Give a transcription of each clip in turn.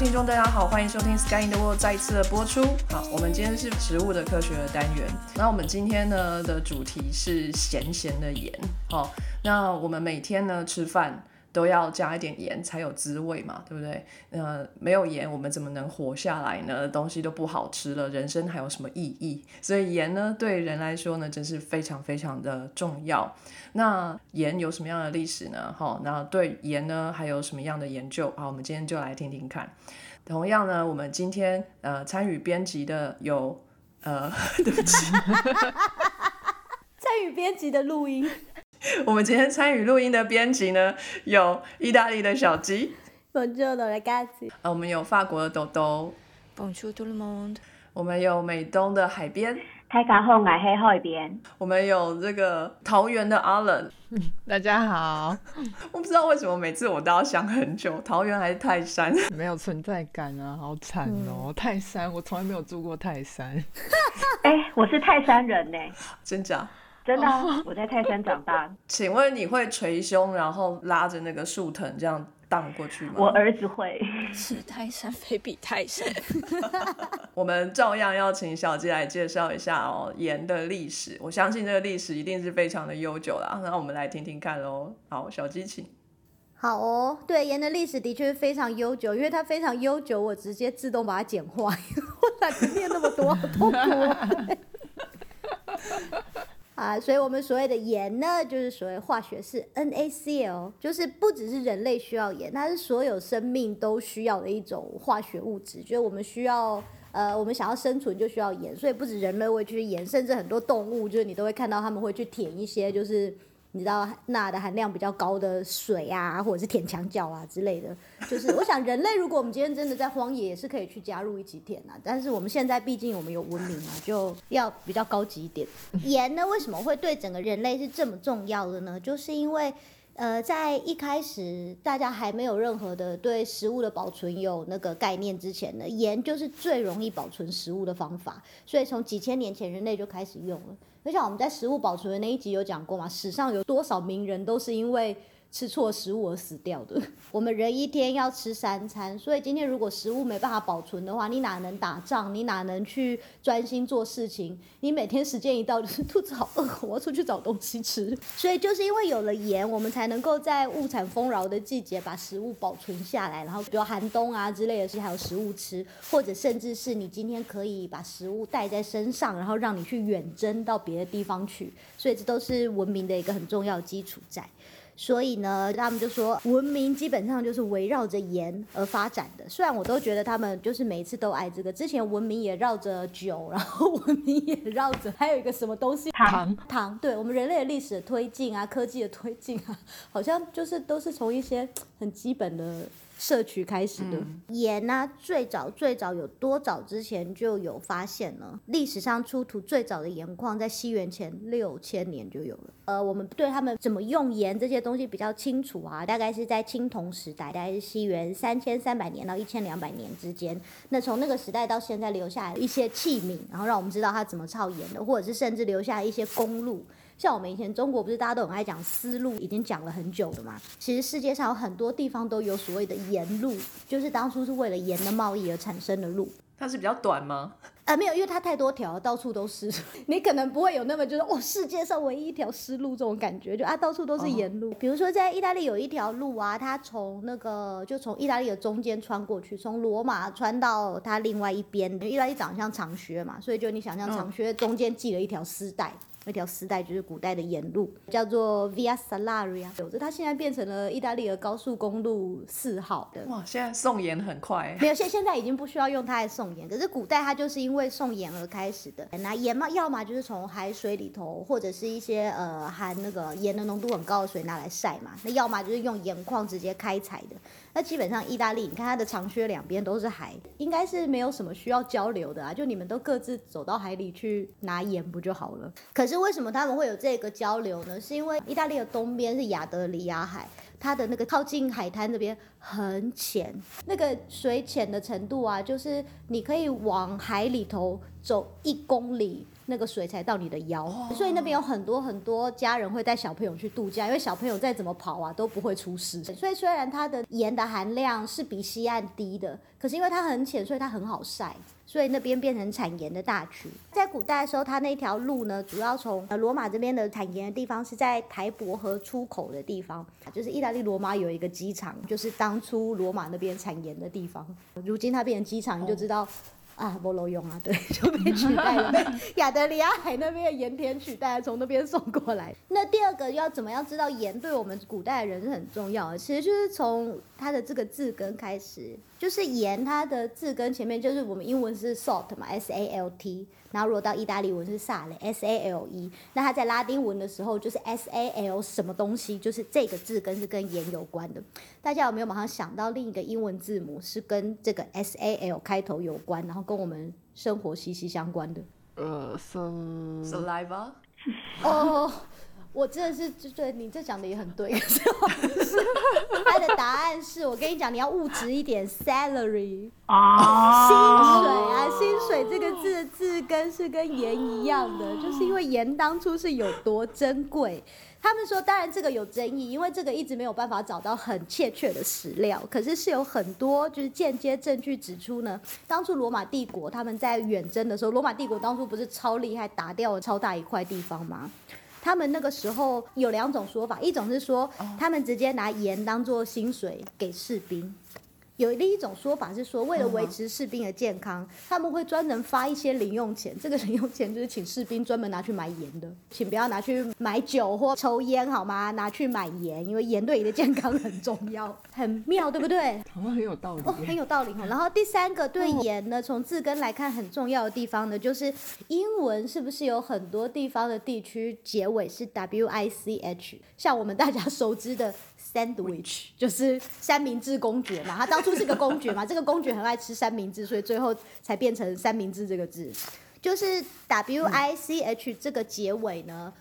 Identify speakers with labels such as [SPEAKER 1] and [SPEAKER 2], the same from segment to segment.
[SPEAKER 1] 听众，大家好，欢迎收听《Sky in the World》再一次的播出。好，我们今天是植物的科学的单元。那我们今天呢的主题是咸咸的盐。好，那我们每天呢吃饭。都要加一点盐才有滋味嘛，对不对？呃，没有盐我们怎么能活下来呢？东西都不好吃了，人生还有什么意义？所以盐呢，对人来说呢，真是非常非常的重要。那盐有什么样的历史呢？哈，那对盐呢，还有什么样的研究？好，我们今天就来听听看。同样呢，我们今天呃参与编辑的有呃，对不起，
[SPEAKER 2] 参与编辑的录音。
[SPEAKER 1] 我们今天参与录音的编辑呢，有意大利的小鸡
[SPEAKER 2] ，Bonjour ragazzi。
[SPEAKER 1] 我们有法国的豆豆
[SPEAKER 3] ，Bonjour tout le monde。
[SPEAKER 1] 我们有美东的海边，
[SPEAKER 4] 太港后海黑海边。
[SPEAKER 1] 我们有这个桃园的阿冷，
[SPEAKER 3] 大家好。
[SPEAKER 1] 我不知道为什么每次我都要想很久，桃园还是泰山？
[SPEAKER 3] 没有存在感啊，好惨哦！泰山，我从来没有住过泰山。
[SPEAKER 4] 哎，我是泰山人呢，
[SPEAKER 1] 真假？
[SPEAKER 4] 真的，我在泰山长大。
[SPEAKER 1] 请问你会捶胸，然后拉着那个树藤这样荡过去吗？
[SPEAKER 4] 我儿子会。
[SPEAKER 3] 是泰山非比泰山。
[SPEAKER 1] 我们照样要请小鸡来介绍一下哦盐的历史。我相信这个历史一定是非常的悠久啦。那我们来听听看喽。好，小鸡请。
[SPEAKER 2] 好哦，对盐的历史的确是非常悠久，因为它非常悠久，我直接自动把它简化，我懒得念那么多，好痛苦。啊，所以我们所谓的盐呢，就是所谓化学式 NaCl，就是不只是人类需要盐，它是所有生命都需要的一种化学物质。就是我们需要，呃，我们想要生存就需要盐，所以不止人类会去盐，甚至很多动物，就是你都会看到他们会去舔一些，就是。你知道钠的含量比较高的水啊，或者是舔墙角啊之类的，就是我想人类如果我们今天真的在荒野，也是可以去加入一起舔啊。但是我们现在毕竟我们有文明嘛，就要比较高级一点。盐呢，为什么会对整个人类是这么重要的呢？就是因为。呃，在一开始大家还没有任何的对食物的保存有那个概念之前呢，盐就是最容易保存食物的方法。所以从几千年前人类就开始用了。而且我们在食物保存的那一集有讲过嘛，史上有多少名人都是因为。吃错食物而死掉的。我们人一天要吃三餐，所以今天如果食物没办法保存的话，你哪能打仗？你哪能去专心做事情？你每天时间一到就是肚子好饿，我要出去找东西吃。所以就是因为有了盐，我们才能够在物产丰饶的季节把食物保存下来。然后比如寒冬啊之类的事还有食物吃，或者甚至是你今天可以把食物带在身上，然后让你去远征到别的地方去。所以这都是文明的一个很重要基础在。所以呢，他们就说文明基本上就是围绕着盐而发展的。虽然我都觉得他们就是每一次都爱这个，之前文明也绕着酒，然后文明也绕着还有一个什么东西
[SPEAKER 3] 糖
[SPEAKER 2] 糖。对我们人类的历史的推进啊，科技的推进啊，好像就是都是从一些很基本的。社区开始的盐呢，最早最早有多早之前就有发现呢？历史上出土最早的盐矿在西元前六千年就有了。呃，我们对他们怎么用盐这些东西比较清楚啊，大概是在青铜时代，大概是西元三千三百年到一千两百年之间。那从那个时代到现在留下来一些器皿，然后让我们知道它怎么造盐的，或者是甚至留下一些公路。像我们以前中国不是大家都很爱讲丝路，已经讲了很久了嘛。其实世界上有很多地方都有所谓的盐路，就是当初是为了盐的贸易而产生的路。
[SPEAKER 1] 它是比较短吗？
[SPEAKER 2] 呃，没有，因为它太多条，到处都是。你可能不会有那么就是哦，世界上唯一一条丝路这种感觉，就啊，到处都是盐路。比如说在意大利有一条路啊，它从那个就从意大利的中间穿过去，从罗马穿到它另外一边。意大利长得像长靴嘛，所以就你想象长靴中间系了一条丝带。那条丝带就是古代的盐路，叫做 Via Salaria，有着它现在变成了意大利的高速公路四号的。
[SPEAKER 1] 哇，现在送盐很快。
[SPEAKER 2] 没有，现现在已经不需要用它来送盐，可是古代它就是因为送盐而开始的。那盐嘛，要么就是从海水里头，或者是一些呃含那个盐的浓度很高的水拿来晒嘛。那要么就是用盐矿直接开采的。那基本上意大利，你看它的长靴两边都是海，应该是没有什么需要交流的啊，就你们都各自走到海里去拿盐不就好了？可是为什么他们会有这个交流呢？是因为意大利的东边是亚德里亚海，它的那个靠近海滩那边很浅，那个水浅的程度啊，就是你可以往海里头走一公里，那个水才到你的腰，所以那边有很多很多家人会带小朋友去度假，因为小朋友再怎么跑啊都不会出事。所以虽然它的盐的含量是比西岸低的，可是因为它很浅，所以它很好晒。所以那边变成产盐的大区。在古代的时候，它那条路呢，主要从呃罗马这边的产盐的地方是在台伯河出口的地方，就是意大利罗马有一个机场，就是当初罗马那边产盐的地方。如今它变成机场，你就知道。啊，不漏用啊，对，就被取代了，被亚得里亚海那边的盐田取代，从那边送过来。那第二个要怎么样知道盐对我们古代的人是很重要的？其实就是从它的这个字根开始，就是盐它的字根前面就是我们英文是 salt 嘛，s a l t。然后如果到意大利文是萨雷 S A L E，那它在拉丁文的时候就是 S A L 什么东西，就是这个字根是跟盐有关的。大家有没有马上想到另一个英文字母是跟这个 S A L 开头有关，然后跟我们生活息息相关的？
[SPEAKER 3] 呃
[SPEAKER 1] ，saliva。
[SPEAKER 2] 哦。我真的是就，对你这讲的也很对，可是他的答案是我跟你讲，你要物质一点，salary 啊，薪水啊，薪水这个字的字根是跟盐一样的，就是因为盐当初是有多珍贵。他们说，当然这个有争议，因为这个一直没有办法找到很确切的史料，可是是有很多就是间接证据指出呢，当初罗马帝国他们在远征的时候，罗马帝国当初不是超厉害，打掉了超大一块地方吗？他们那个时候有两种说法，一种是说他们直接拿盐当做薪水给士兵。有另一种说法是说，为了维持士兵的健康，他们会专门发一些零用钱。这个零用钱就是请士兵专门拿去买盐的，请不要拿去买酒或抽烟好吗？拿去买盐，因为盐对你的健康很重要，很妙，对不对？
[SPEAKER 3] 好像很有道理
[SPEAKER 2] 哦，很有道理然后第三个对盐呢，从字根来看很重要的地方呢，就是英文是不是有很多地方的地区结尾是 W I C H，像我们大家熟知的。Sandwich 就是三明治公爵嘛，他当初是个公爵嘛，这个公爵很爱吃三明治，所以最后才变成三明治这个字。就是 W I C H 这个结尾呢，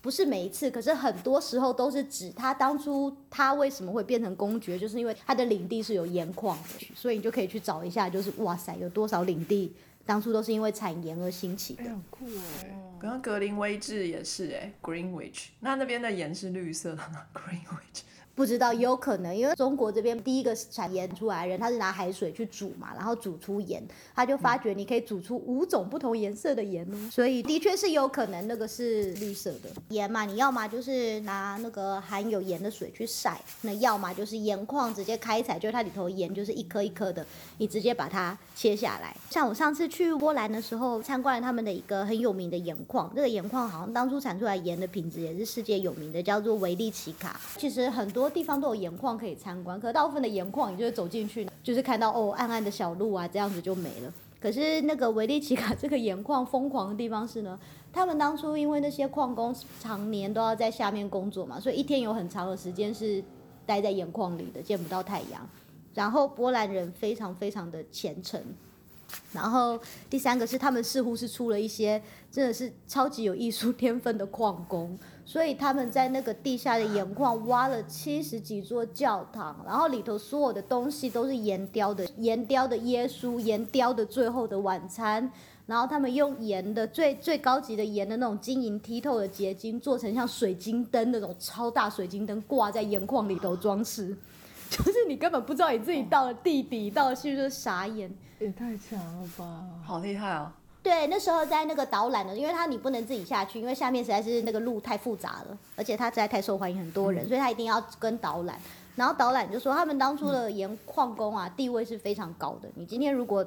[SPEAKER 2] 不是每一次，可是很多时候都是指他当初他为什么会变成公爵，就是因为他的领地是有盐矿的，所以你就可以去找一下，就是哇塞，有多少领地当初都是因为产盐而兴起的。
[SPEAKER 3] 酷哦！
[SPEAKER 1] 刚刚格林威治也是哎，Greenwich，那那边的盐是绿色的吗？Greenwich。
[SPEAKER 2] 不知道，有可能，因为中国这边第一个产盐出来的人，他是拿海水去煮嘛，然后煮出盐，他就发觉你可以煮出五种不同颜色的盐哦，所以的确是有可能那个是绿色的盐嘛。你要么就是拿那个含有盐的水去晒，那要么就是盐矿直接开采，就是它里头盐就是一颗一颗的，你直接把它切下来。像我上次去波兰的时候，参观了他们的一个很有名的盐矿，这个盐矿好像当初产出来盐的品质也是世界有名的，叫做维利奇卡。其实很多。地方都有盐矿可以参观，可大部分的盐矿，你就是走进去，就是看到哦暗暗的小路啊，这样子就没了。可是那个维利奇卡这个盐矿疯狂的地方是呢，他们当初因为那些矿工常年都要在下面工作嘛，所以一天有很长的时间是待在盐矿里的，见不到太阳。然后波兰人非常非常的虔诚。然后第三个是他们似乎是出了一些真的是超级有艺术天分的矿工。所以他们在那个地下的盐矿挖了七十几座教堂，然后里头所有的东西都是岩雕的，岩雕的耶稣，岩雕的最后的晚餐，然后他们用盐的最 最高级的盐的那种晶莹剔透的结晶，做成像水晶灯那种超大水晶灯挂在盐矿里头装饰，就是你根本不知道你自己到了地底，到了去就傻眼，
[SPEAKER 3] 也太强了吧，
[SPEAKER 1] 好厉害啊！
[SPEAKER 2] 对，那时候在那个导览的，因为他你不能自己下去，因为下面实在是那个路太复杂了，而且他实在太受欢迎，很多人，所以他一定要跟导览。然后导览就说，他们当初的盐矿工啊，地位是非常高的。你今天如果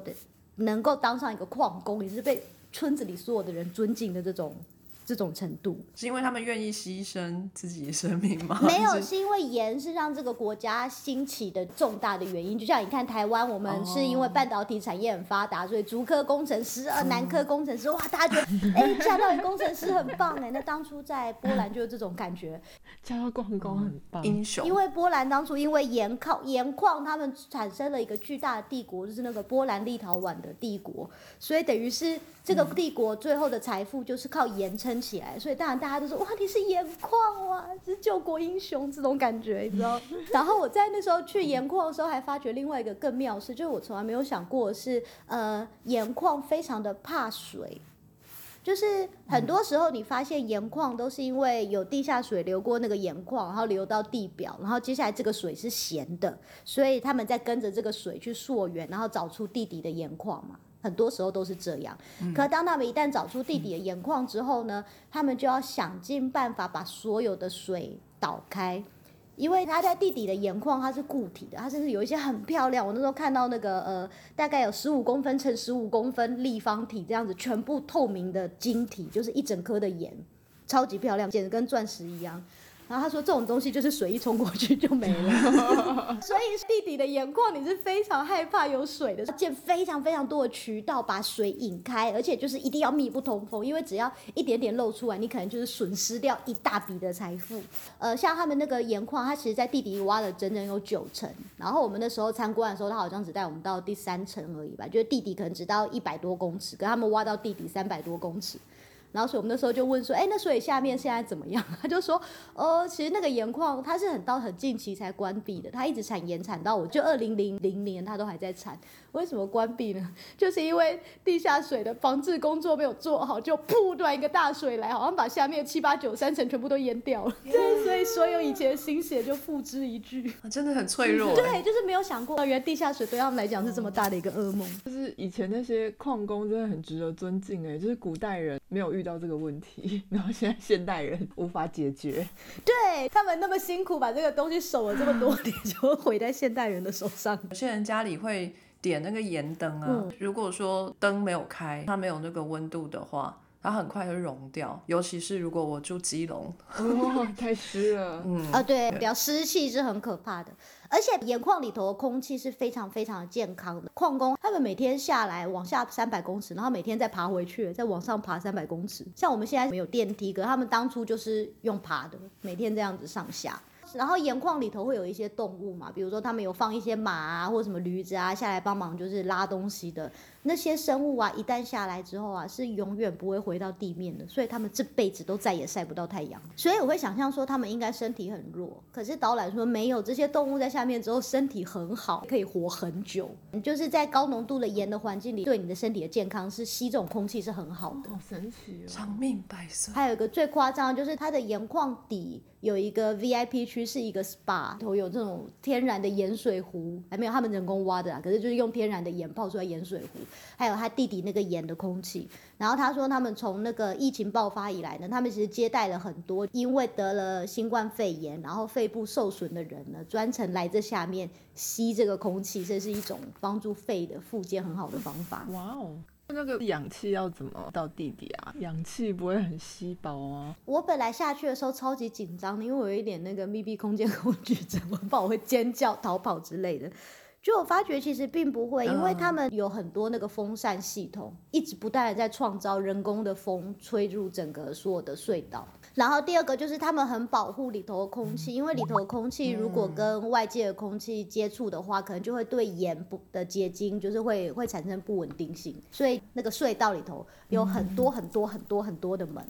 [SPEAKER 2] 能够当上一个矿工，你是被村子里所有的人尊敬的这种。这种程度
[SPEAKER 1] 是因为他们愿意牺牲自己的生命吗？
[SPEAKER 2] 没有，是因为盐是让这个国家兴起的重大的原因。就像你看台湾，我们是因为半导体产业很发达，所以竹科工程师、呃南科工程师，哇，大家觉得哎，加到工程师很棒哎。那当初在波兰就是这种感觉，
[SPEAKER 3] 加到矿工很棒，
[SPEAKER 1] 英雄。
[SPEAKER 2] 因为波兰当初因为盐靠盐矿，他们产生了一个巨大的帝国，就是那个波兰立陶宛的帝国，所以等于是这个帝国最后的财富就是靠盐撑。起来，所以当然大家都说哇你是盐矿哇，是救国英雄这种感觉，你知道？然后我在那时候去盐矿的时候，还发觉另外一个更妙的事，就是我从来没有想过的是，呃，盐矿非常的怕水。就是很多时候，你发现盐矿都是因为有地下水流过那个盐矿，然后流到地表，然后接下来这个水是咸的，所以他们在跟着这个水去溯源，然后找出地底的盐矿嘛。很多时候都是这样。可当他们一旦找出地底的盐矿之后呢，他们就要想尽办法把所有的水导开。因为它在地底的盐矿，它是固体的，它甚至有一些很漂亮。我那时候看到那个呃，大概有十五公分乘十五公分立方体这样子，全部透明的晶体，就是一整颗的盐，超级漂亮，简直跟钻石一样。然后他说这种东西就是水一冲过去就没了，所以地底的盐矿你是非常害怕有水的，建非常非常多的渠道把水引开，而且就是一定要密不通风，因为只要一点点漏出来，你可能就是损失掉一大笔的财富。呃，像他们那个盐矿，它其实在地底挖了整整有九层，然后我们那时候参观的时候，他好像只带我们到第三层而已吧，就是地底可能只到一百多公尺，跟他们挖到地底三百多公尺。然后所以我们那时候就问说，哎，那所以下面现在怎么样？他就说，呃，其实那个盐矿它是很到很近期才关闭的，它一直产盐产到我就二零零零年它都还在产。为什么关闭呢？就是因为地下水的防治工作没有做好，就噗突然一个大水来，好像把下面七八九三层全部都淹掉了。对，所以所有以前的心血就付之一炬。
[SPEAKER 1] 真的很脆弱。
[SPEAKER 2] 对，就是没有想过，原来地下水对他们来讲是这么大的一个噩梦。
[SPEAKER 3] 就是以前那些矿工真的很值得尊敬哎，就是古代人没有遇到这个问题，然后现在现代人无法解决。
[SPEAKER 2] 对他们那么辛苦把这个东西守了这么多年，就毁在现代人的手上。
[SPEAKER 1] 有些人家里会。点那个盐灯啊，如果说灯没有开，它没有那个温度的话，它很快就融掉。尤其是如果我住基隆，
[SPEAKER 3] 哦，太湿了。
[SPEAKER 2] 嗯啊，对，比较湿气是很可怕的。而且盐矿里头的空气是非常非常健康的。矿工他们每天下来往下三百公尺，然后每天再爬回去，再往上爬三百公尺。像我们现在没有电梯，可他们当初就是用爬的，每天这样子上下。然后盐矿里头会有一些动物嘛，比如说他们有放一些马啊，或者什么驴子啊下来帮忙，就是拉东西的。那些生物啊，一旦下来之后啊，是永远不会回到地面的，所以他们这辈子都再也晒不到太阳。所以我会想象说，他们应该身体很弱。可是导览说没有，这些动物在下面之后身体很好，可以活很久。就是在高浓度的盐的环境里，对你的身体的健康是吸这种空气是很好的。
[SPEAKER 3] 好神奇哦！
[SPEAKER 1] 长命百岁。
[SPEAKER 2] 还有一个最夸张，就是它的盐矿底有一个 VIP 区，是一个 SPA，头有这种天然的盐水湖，还没有他们人工挖的，可是就是用天然的盐泡出来盐水湖。还有他弟弟那个盐的空气，然后他说他们从那个疫情爆发以来呢，他们其实接待了很多因为得了新冠肺炎然后肺部受损的人呢，专程来这下面吸这个空气，这是一种帮助肺的复健很好的方法。
[SPEAKER 3] 哇哦，那个氧气要怎么到地底啊？氧气不会很稀薄啊？
[SPEAKER 2] 我本来下去的时候超级紧张的，因为我有一点那个密闭空间恐惧症，我怕我会尖叫、逃跑之类的。就我发觉，其实并不会，因为他们有很多那个风扇系统，一直不断的在创造人工的风，吹入整个所有的隧道。然后第二个就是他们很保护里头的空气，因为里头的空气如果跟外界的空气接触的话，可能就会对盐不的结晶，就是会会产生不稳定性。所以那个隧道里头有很多很多很多很多的门，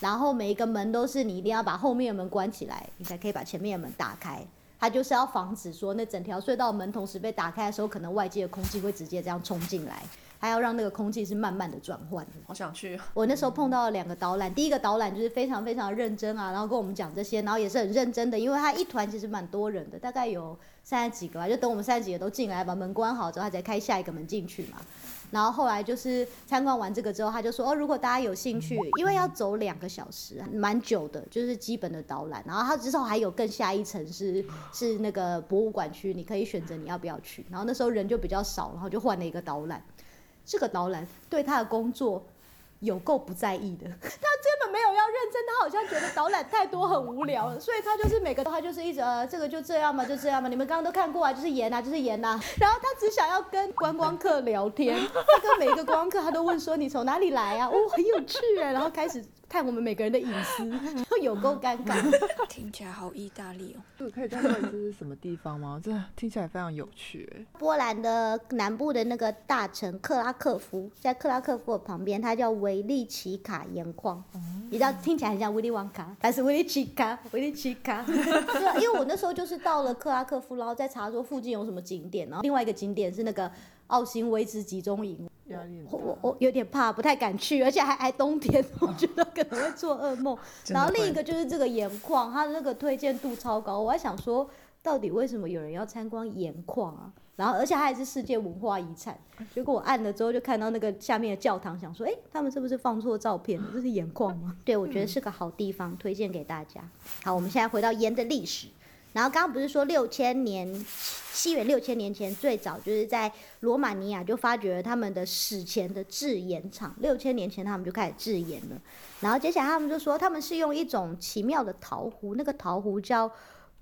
[SPEAKER 2] 然后每一个门都是你一定要把后面的门关起来，你才可以把前面的门打开。它就是要防止说，那整条隧道门同时被打开的时候，可能外界的空气会直接这样冲进来，还要让那个空气是慢慢的转换的。
[SPEAKER 1] 好想去！
[SPEAKER 2] 我那时候碰到了两个导览，第一个导览就是非常非常认真啊，然后跟我们讲这些，然后也是很认真的，因为他一团其实蛮多人的，大概有三十几个吧，就等我们三十几个都进来，把门关好之后，他才开下一个门进去嘛。然后后来就是参观完这个之后，他就说哦，如果大家有兴趣，因为要走两个小时，蛮久的，就是基本的导览。然后他之后还有更下一层是是那个博物馆区，你可以选择你要不要去。然后那时候人就比较少，然后就换了一个导览。这个导览对他的工作。有够不在意的，他根本没有要认真，他好像觉得导览太多很无聊，所以他就是每个他就是一直呃这个就这样嘛，就这样嘛，你们刚刚都看过啊，就是盐啊，就是盐呐，然后他只想要跟观光客聊天，他跟每一个观光客他都问说你从哪里来啊，哦很有趣哎，然后开始。探我们每个人的隐私，就 有够尴尬。
[SPEAKER 5] 听起来好意大利哦。
[SPEAKER 3] 这个可以再说一次是什么地方吗？这听起来非常有趣欸。
[SPEAKER 2] 波兰的南部的那个大城克拉克夫，在克拉克夫的旁边，它叫维利奇卡盐矿。你知道听起来很像威利旺卡，但是维利奇卡，维利奇卡。对啊，因为我那时候就是到了克拉克夫，然后再查说附近有什么景点，然后另外一个景点是那个奥辛威兹集中营。
[SPEAKER 3] 压力
[SPEAKER 2] 我我。我有点怕，不太敢去，而且还还冬天，我觉得可能会做噩梦。然后另一
[SPEAKER 1] 会
[SPEAKER 2] 个就是这个盐矿，它的那个推荐度超高，我还想说，到底为什么有人要参观盐矿啊？然后而且它还是世界文化遗产。结果我按了之后就看到那个下面的教堂，想说，哎，他们是不是放错照片了？这是盐矿吗？对，我觉得是个好地方，推荐给大家。好，我们现在回到盐的历史。然后刚刚不是说六千年，西元六千年前最早就是在罗马尼亚就发掘了他们的史前的制盐厂，六千年前他们就开始制盐了。然后接下来他们就说他们是用一种奇妙的陶壶，那个陶壶叫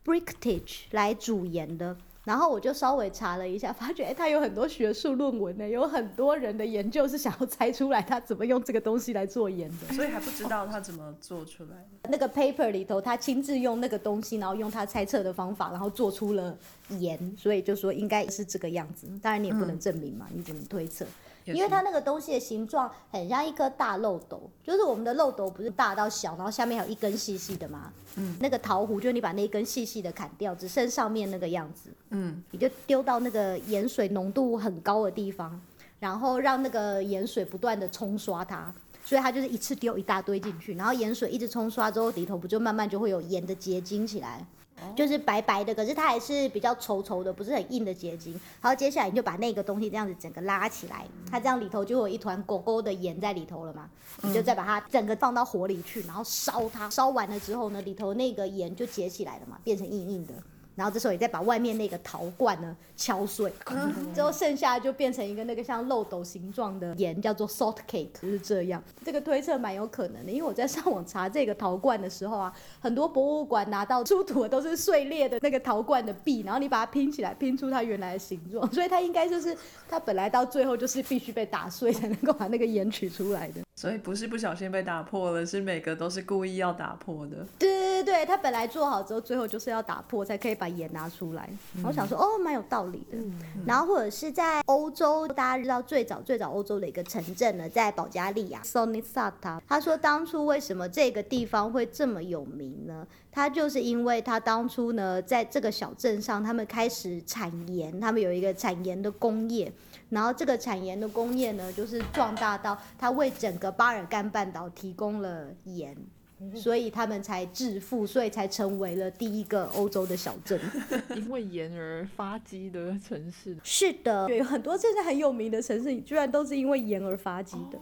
[SPEAKER 2] b r i c k t a g e 来煮盐的。然后我就稍微查了一下，发觉哎，他有很多学术论文呢，有很多人的研究是想要猜出来他怎么用这个东西来做盐的。
[SPEAKER 1] 所以还不知道他怎么做出来的。
[SPEAKER 2] 那个 paper 里头，他亲自用那个东西，然后用他猜测的方法，然后做出了盐，所以就说应该是这个样子。当然你也不能证明嘛，你只能推测。因为它那个东西的形状很像一颗大漏斗，就是我们的漏斗不是大到小，然后下面还有一根细细的吗？嗯，那个桃核就是你把那一根细细的砍掉，只剩上面那个样子，
[SPEAKER 1] 嗯，
[SPEAKER 2] 你就丢到那个盐水浓度很高的地方，然后让那个盐水不断的冲刷它。所以它就是一次丢一大堆进去，然后盐水一直冲刷之后，里头不就慢慢就会有盐的结晶起来，就是白白的，可是它还是比较稠稠的，不是很硬的结晶。然后接下来你就把那个东西这样子整个拉起来，它这样里头就有一团狗狗的盐在里头了嘛，你就再把它整个放到火里去，然后烧它，烧完了之后呢，里头那个盐就结起来了嘛，变成硬硬的。然后这时候你再把外面那个陶罐呢敲碎，之后剩下就变成一个那个像漏斗形状的盐，叫做 salt cake，就是这样。这个推测蛮有可能的，因为我在上网查这个陶罐的时候啊，很多博物馆拿到出土的都是碎裂的那个陶罐的壁，然后你把它拼起来，拼出它原来的形状，所以它应该就是它本来到最后就是必须被打碎才能够把那个盐取出来的。
[SPEAKER 1] 所以不是不小心被打破了，是每个都是故意要打破的。
[SPEAKER 2] 对对对对，它本来做好之后，最后就是要打破才可以把盐拿出来。然后我想说，哦，蛮有道理的。然后或者是在欧洲，大家知道最早最早欧洲的一个城镇呢，在保加利亚 Sonisata。他说当初为什么这个地方会这么有名呢？他就是因为他当初呢，在这个小镇上，他们开始产盐，他们有一个产盐的工业。然后这个产盐的工业呢，就是壮大到它为整个巴尔干半岛提供了盐。所以他们才致富，所以才成为了第一个欧洲的小镇。
[SPEAKER 3] 因为盐而发迹的城市，
[SPEAKER 2] 是的，有很多现在很有名的城市，居然都是因为盐而发迹的。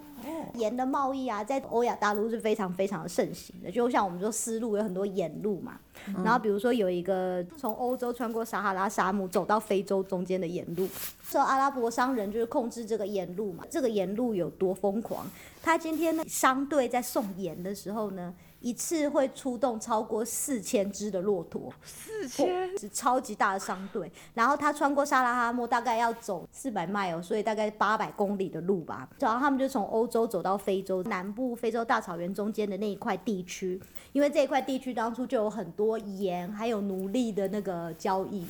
[SPEAKER 2] 盐的贸易啊，在欧亚大陆是非常非常的盛行的。就像我们说丝路有很多盐路嘛，然后比如说有一个从欧洲穿过撒哈拉沙漠走到非洲中间的盐路，说阿拉伯商人就是控制这个盐路嘛。这个盐路有多疯狂？他今天呢商队在送盐的时候呢，一次会出动超过四千只的骆驼。
[SPEAKER 3] 四千
[SPEAKER 2] 是超级大的商队，然后他穿过撒拉哈漠，大概要走四百迈哦，所以大概八百公里的路吧。然后他们就从欧洲走到非洲南部非洲大草原中间的那一块地区，因为这一块地区当初就有很多盐还有奴隶的那个交易。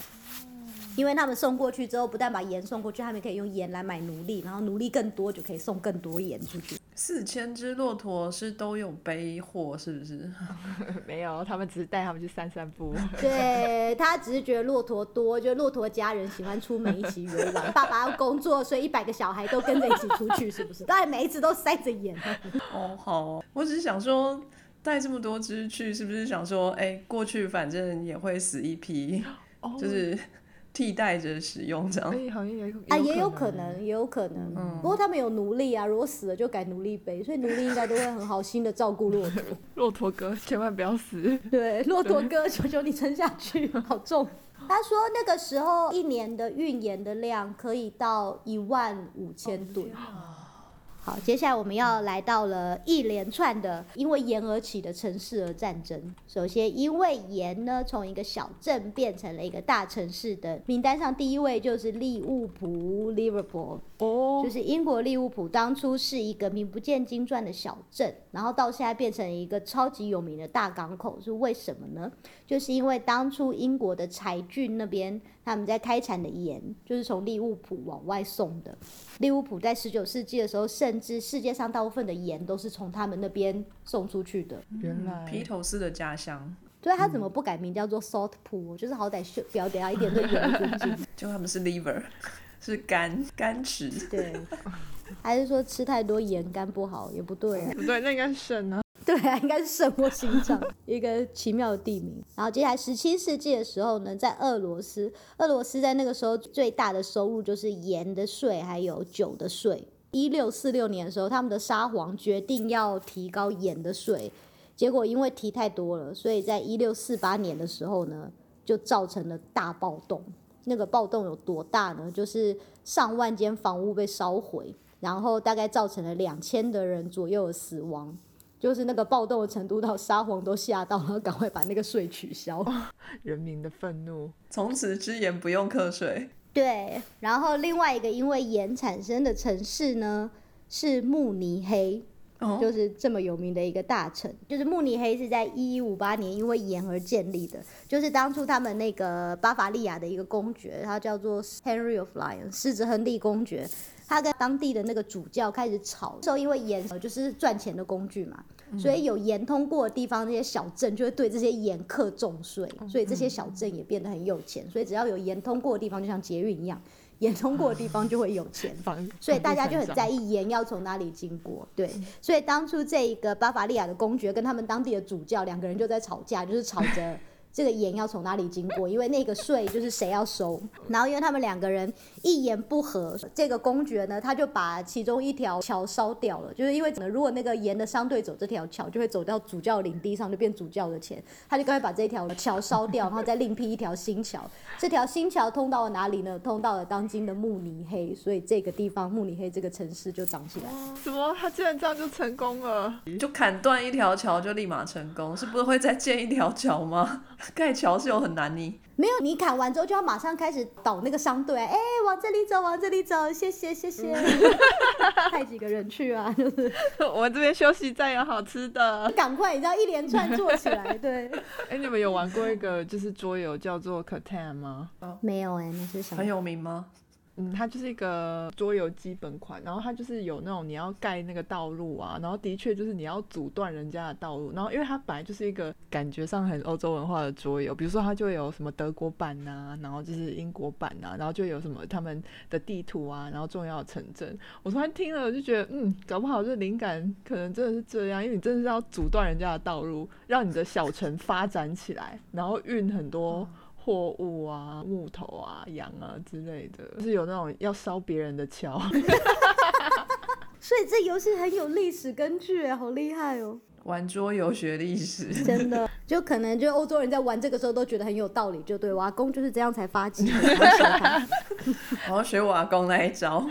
[SPEAKER 2] 因为他们送过去之后，不但把盐送过去，他们可以用盐来买奴隶，然后奴隶更多就可以送更多盐出去。
[SPEAKER 1] 四千只骆驼是都有背货，是不是？
[SPEAKER 3] 没有，他们只是带他们去散散步。
[SPEAKER 2] 对他只是觉得骆驼多，就骆驼家人喜欢出门一起游玩，爸爸要工作，所以一百个小孩都跟着一起出去，是不是？当然每一次都塞着眼。
[SPEAKER 1] 哦，好哦，我只是想说，带这么多只去，是不是想说，哎、过去反正也会死一批，
[SPEAKER 3] 哦
[SPEAKER 1] 就是替代着使用这样。
[SPEAKER 3] 哎，好像也
[SPEAKER 2] 啊，也有可
[SPEAKER 3] 可
[SPEAKER 2] 能，也有可能。
[SPEAKER 1] 嗯
[SPEAKER 2] 不过他们有奴隶啊，如果死了就改奴隶背，所以奴隶应该都会很好心的照顾骆驼。
[SPEAKER 3] 骆驼哥千万不要死。
[SPEAKER 2] 对，骆驼哥，求求你撑下去，好重。他说那个时候一年的运盐的量可以到一万五千吨，好，接下来我们要来到了一连串的因为盐而起的城市而战争。首先，因为盐呢，从一个小镇变成了一个大城市的名单上，第一位就是利物浦 （Liverpool）。
[SPEAKER 3] 哦
[SPEAKER 2] 就是英国利物浦当初是一个名不见经传的小镇，然后到现在变成一个超级有名的大港口，是为什么呢？就是因为当初英国的柴郡那边他们在开采的盐，就是从利物浦往外送的。利物浦在十九世纪的时候，甚至世界上大部分的盐都是从他们那边送出去的。
[SPEAKER 3] 原来
[SPEAKER 1] 披头士的家乡，
[SPEAKER 2] 所以他怎么不改名叫做 Salt Pool？就是好歹是表给他一点对盐的尊敬。
[SPEAKER 1] 就他们是 liver，是肝肝池。
[SPEAKER 2] 对，还是说吃太多盐肝不好？也不对啊。
[SPEAKER 3] 不对，那应该是肾啊。
[SPEAKER 2] 对啊，应该是肾或心脏，一个奇妙的地名。然后接下来十七世纪的时候呢，在俄罗斯，俄罗斯在那个时候最大的收入就是盐的税，还有酒的税。一六四六年的时候，他们的沙皇决定要提高盐的税，结果因为提太多了，所以在一六四八年的时候呢，就造成了大暴动。那个暴动有多大呢？就是上万间房屋被烧毁，然后大概造成了两千的人左右的死亡。就是那个暴动的程度到沙皇都吓到，然后赶快把那个税取消。
[SPEAKER 3] 人民的愤怒，
[SPEAKER 1] 从此之盐不用课税。
[SPEAKER 2] 对，然后另外一个因为盐产生的城市呢是慕尼黑，
[SPEAKER 1] 哦，
[SPEAKER 2] 就是这么有名的一个大城。就是慕尼黑是在一一五八年因为盐而建立的，就是当初他们那个巴伐利亚的一个公爵，他叫做 Henry of Lyons，狮子亨利公爵。他跟当地的那个主教开始吵，那时候因为盐呃就是赚钱的工具嘛，所以有盐通过的地方，那些小镇就会对这些盐课重税，所以这些小镇也变得很有钱。所以只要有盐通过的地方，就像捷运一样，盐通过的地方就会有钱。所以大家就很在
[SPEAKER 3] 意。
[SPEAKER 2] 意盐要从哪里经过，对，所以当初这一个巴伐利亚的公爵跟他们当地的主教两个人就在吵架，就是吵着这个盐要从哪里经过，因为那个税就是谁要收，然后因为他们两个人一言不合，这个公爵呢他就把其中一条桥烧掉了，就是因为如果那个盐的商队走这条桥，就会走到主教领地上，就变主教的钱，他就赶快把这条桥烧掉，然后再另辟一条新桥。这条新桥通到了哪里呢？通到了当今的慕尼黑，所以这个地方慕尼黑这个城市就长起来。
[SPEAKER 3] 怎么？他竟然这样就成功了？
[SPEAKER 1] 就砍断一条桥就立马成功，是不是会再建一条桥吗？盖桥是有很难呢。
[SPEAKER 2] 没有，你砍完之后就要马上开始导那个商队，哎、往这里走，往这里走，谢谢谢谢，派几个人去啊，就是
[SPEAKER 3] 我们这边休息站有好吃的。
[SPEAKER 2] 赶快，你知道一连串做起来，对，
[SPEAKER 3] 哎、你们有玩过一个就是桌游叫做 Catan 吗？
[SPEAKER 2] 没有哎、那是什么
[SPEAKER 1] 很？有名吗？
[SPEAKER 3] 嗯，它就是一个桌游基本款，然后它就是有那种你要盖那个道路啊，然后的确就是你要阻断人家的道路，然后因为它本来就是一个感觉上很欧洲文化的桌游，比如说它就有什么德国版呐、然后就是英国版呐、然后就有什么他们的地图啊，然后重要城镇，我突然听了就觉得，嗯，搞不好这灵感可能真的是这样，因为你真的是要阻断人家的道路，让你的小城发展起来，然后运很多。货物啊、木头啊、羊啊之类的，就是有那种要烧别人的桥。
[SPEAKER 2] 所以这游戏很有历史根据哎，好厉害哦，
[SPEAKER 1] 玩桌游学历史，
[SPEAKER 2] 真的，就可能就欧洲人在玩这个时候都觉得很有道理，就对，我阿公就是这样才发迹
[SPEAKER 1] 我要学我阿公那一招，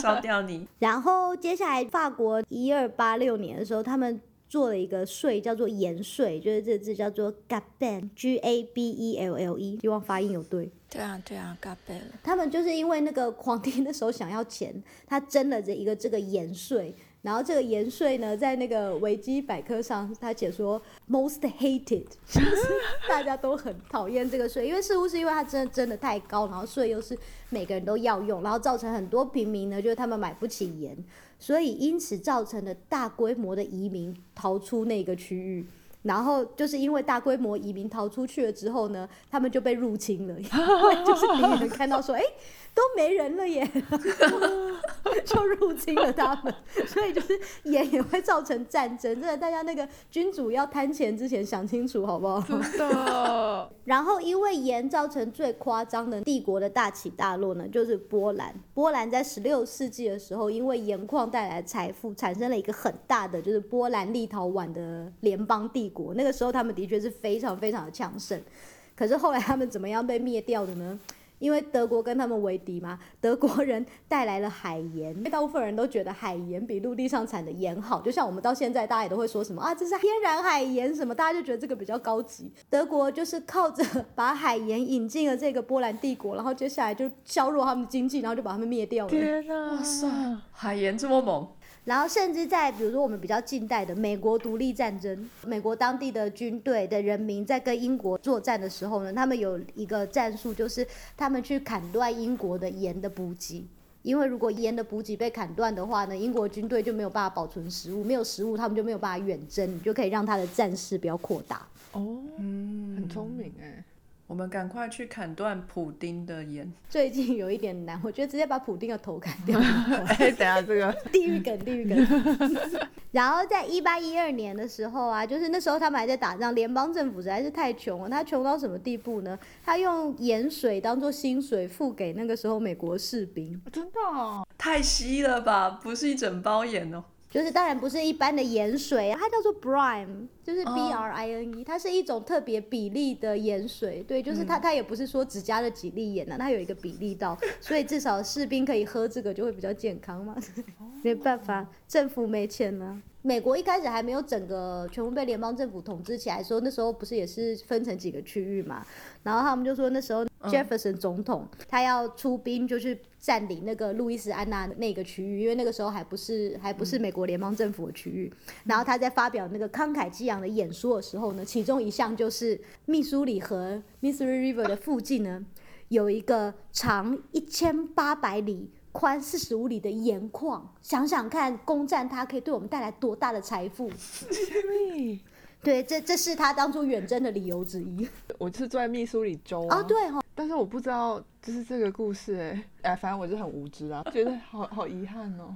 [SPEAKER 1] 烧掉你。
[SPEAKER 2] 然后接下来法国一二八六年的时候，他们做了一个税，叫做盐税，就是这个字叫做 gabelle，G A B E L L E，希望发音有对。
[SPEAKER 5] 对啊，对啊，嘎贝了。
[SPEAKER 2] 他们就是因为那个皇帝那时候想要钱，他征了这一个这个盐税，然后这个盐税呢，在那个维基百科上，他写说 most hated，就是大家都很讨厌这个税，因为似乎是因为它真的真的太高，然后税又是每个人都要用，然后造成很多平民呢，就是他们买不起盐，所以因此造成了大规模的移民逃出那个区域。然后就是因为大规模移民逃出去了之后呢，他们就被入侵了，就是敌人看到说，哎，都没人了耶，就入侵了他们，所以就是盐也会造成战争。真的，大家那个君主要贪钱之前想清楚好不好？
[SPEAKER 3] 真的，
[SPEAKER 2] 然后因为盐造成最夸张的帝国的大起大落呢，就是波兰。波兰在十六世纪的时候，因为盐矿带来的财富，产生了一个很大的就是波兰立陶宛的联邦帝国。那个时候他们的确是非常非常的强盛，可是后来他们怎么样被灭掉的呢？因为德国跟他们为敌嘛，德国人带来了海盐，因为大部分人都觉得海盐比陆地上产的盐好，就像我们到现在大家也都会说什么啊，这是天然海盐什么，大家就觉得这个比较高级。德国就是靠着把海盐引进了这个波兰帝国，然后接下来就削弱他们的经济，然后就把他们灭掉了。
[SPEAKER 3] 天哪！
[SPEAKER 1] 哇塞，海盐这么猛，
[SPEAKER 2] 然后甚至在比如说我们比较近代的美国独立战争，美国当地的军队的人民在跟英国作战的时候呢，他们有一个战术，就是他们去砍断英国的盐的补给。因为如果盐的补给被砍断的话呢，英国军队就没有办法保存食物，没有食物他们就没有办法远征，你就可以让他的战事不要扩大。
[SPEAKER 3] 哦，
[SPEAKER 1] 嗯，
[SPEAKER 3] 很聪明哎。
[SPEAKER 1] 我们赶快去砍断普丁的眼。
[SPEAKER 2] 最近有一点难，我觉得直接把普丁的头砍掉。
[SPEAKER 3] 哎，等一下这个
[SPEAKER 2] 地狱梗，地狱梗。然后在一八一二年的时候啊，就是那时候他们还在打仗，联邦政府实在是太穷了。他穷到什么地步呢？他用盐水当做薪水付给那个时候美国士兵，
[SPEAKER 3] 真的哦，
[SPEAKER 1] 太稀了吧，不是一整包盐哦。
[SPEAKER 2] 就是当然不是一般的盐水，它叫做 brine，就是
[SPEAKER 1] 哦
[SPEAKER 2] B R I N E，、它是一种特别比例的盐水。对，就是它它也不是说只加了几粒盐呢、它有一个比例到，所以至少士兵可以喝这个就会比较健康嘛。没办法，政府没钱了。美国一开始还没有整个全部被联邦政府统治起来的时候，那时候不是也是分成几个区域嘛？然后他们就说那时候 Jefferson 总统、他要出兵就去占领那个路易斯安那那个区域，因为那个时候还不是还不是美国联邦政府的区域。然后他在发表那个慷慨激昂的演说的时候呢，其中一项就是密苏里河 Missouri River 的附近呢有一个长一千八百里。宽四十五里的盐矿，想想看，攻占它可以对我们带来多大的财富？对，这这是他当初远征的理由之一。
[SPEAKER 3] 我是住在密苏里州
[SPEAKER 2] 哦，对哦，
[SPEAKER 3] 但是我不知道就是这个故事哎，哎，反正我就很无知啊，觉得好好遗憾哦，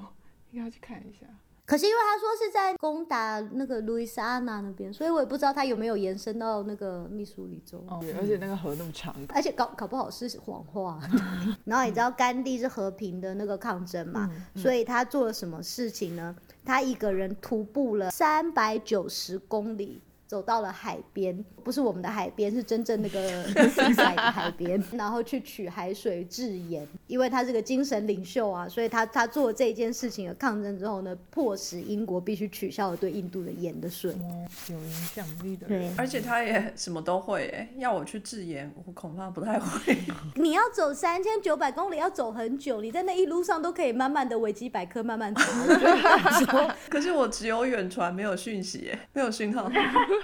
[SPEAKER 3] 应该要去看一下。
[SPEAKER 2] 可是因为他说是在攻打那个路易斯安那那边，所以我也不知道他有没有延伸到那个密苏里州。
[SPEAKER 3] 哦，而且那个河那么长，
[SPEAKER 2] 而且搞搞不好是谎话。然后你知道甘地是和平的那个抗争嘛，所以他做了什么事情呢？他一个人徒步了三百九十公里。走到了海边，不是我们的海边，是真正那个 西塞的海边，然后去取海水制盐，因为他是个精神领袖啊，所以他他做这件事情的抗争之后呢，迫使英国必须取消了对印度的盐的税。
[SPEAKER 3] 哦，有影响力的
[SPEAKER 2] 对
[SPEAKER 3] 人，
[SPEAKER 1] 而且他也什么都会哎，要我去制盐，我恐怕不太会。
[SPEAKER 2] 你要走三千九百公里，要走很久，你在那一路上都可以慢慢的维基百科慢慢查。我觉得很熟
[SPEAKER 1] 可是我只有远传，没有讯息哎，没有讯号。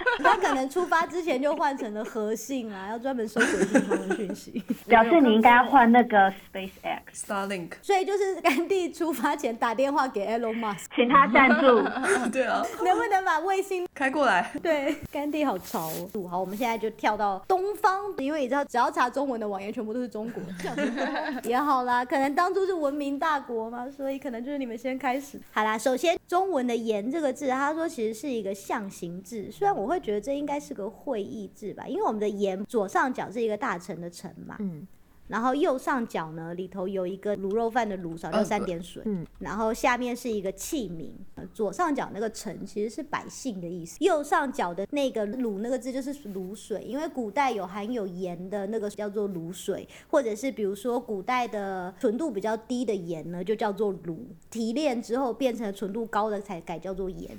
[SPEAKER 2] 他可能出发之前就换成了核信啊，要专门收水信箱的讯息。
[SPEAKER 4] 表示你应该换那个
[SPEAKER 1] SpaceX，Starlink，
[SPEAKER 2] 所以就是甘地出发前打电话给 Elon Musk，
[SPEAKER 4] 请他赞助。
[SPEAKER 1] 对啊，
[SPEAKER 2] 能不能把卫星
[SPEAKER 1] 开过来。
[SPEAKER 2] 对，甘地好潮哦。好，我们现在就跳到东方，因为你知道，只要查中文的网页，全部都是中国。也好啦，可能当初是文明大国嘛，所以可能就是你们先开始。好啦，首先中文的“言”这个字，他说其实是一个象形字，虽然我会觉得这应该是个会议制吧，因为我们的“盐”左上角是一个大臣的“臣”嘛，
[SPEAKER 3] 嗯，
[SPEAKER 2] 然后右上角呢里头有一个卤肉饭的卤，少掉
[SPEAKER 1] 嗯
[SPEAKER 2] 三点水。
[SPEAKER 3] 嗯
[SPEAKER 2] 然后下面是一个器皿，呃左上角那个臣其实是百姓的意思，右上角的那个卤那个字就是卤水，因为古代有含有盐的那个叫做卤水，或者是比如说古代的纯度比较低的盐呢，就叫做卤，提炼之后变成纯度高的才改叫做盐。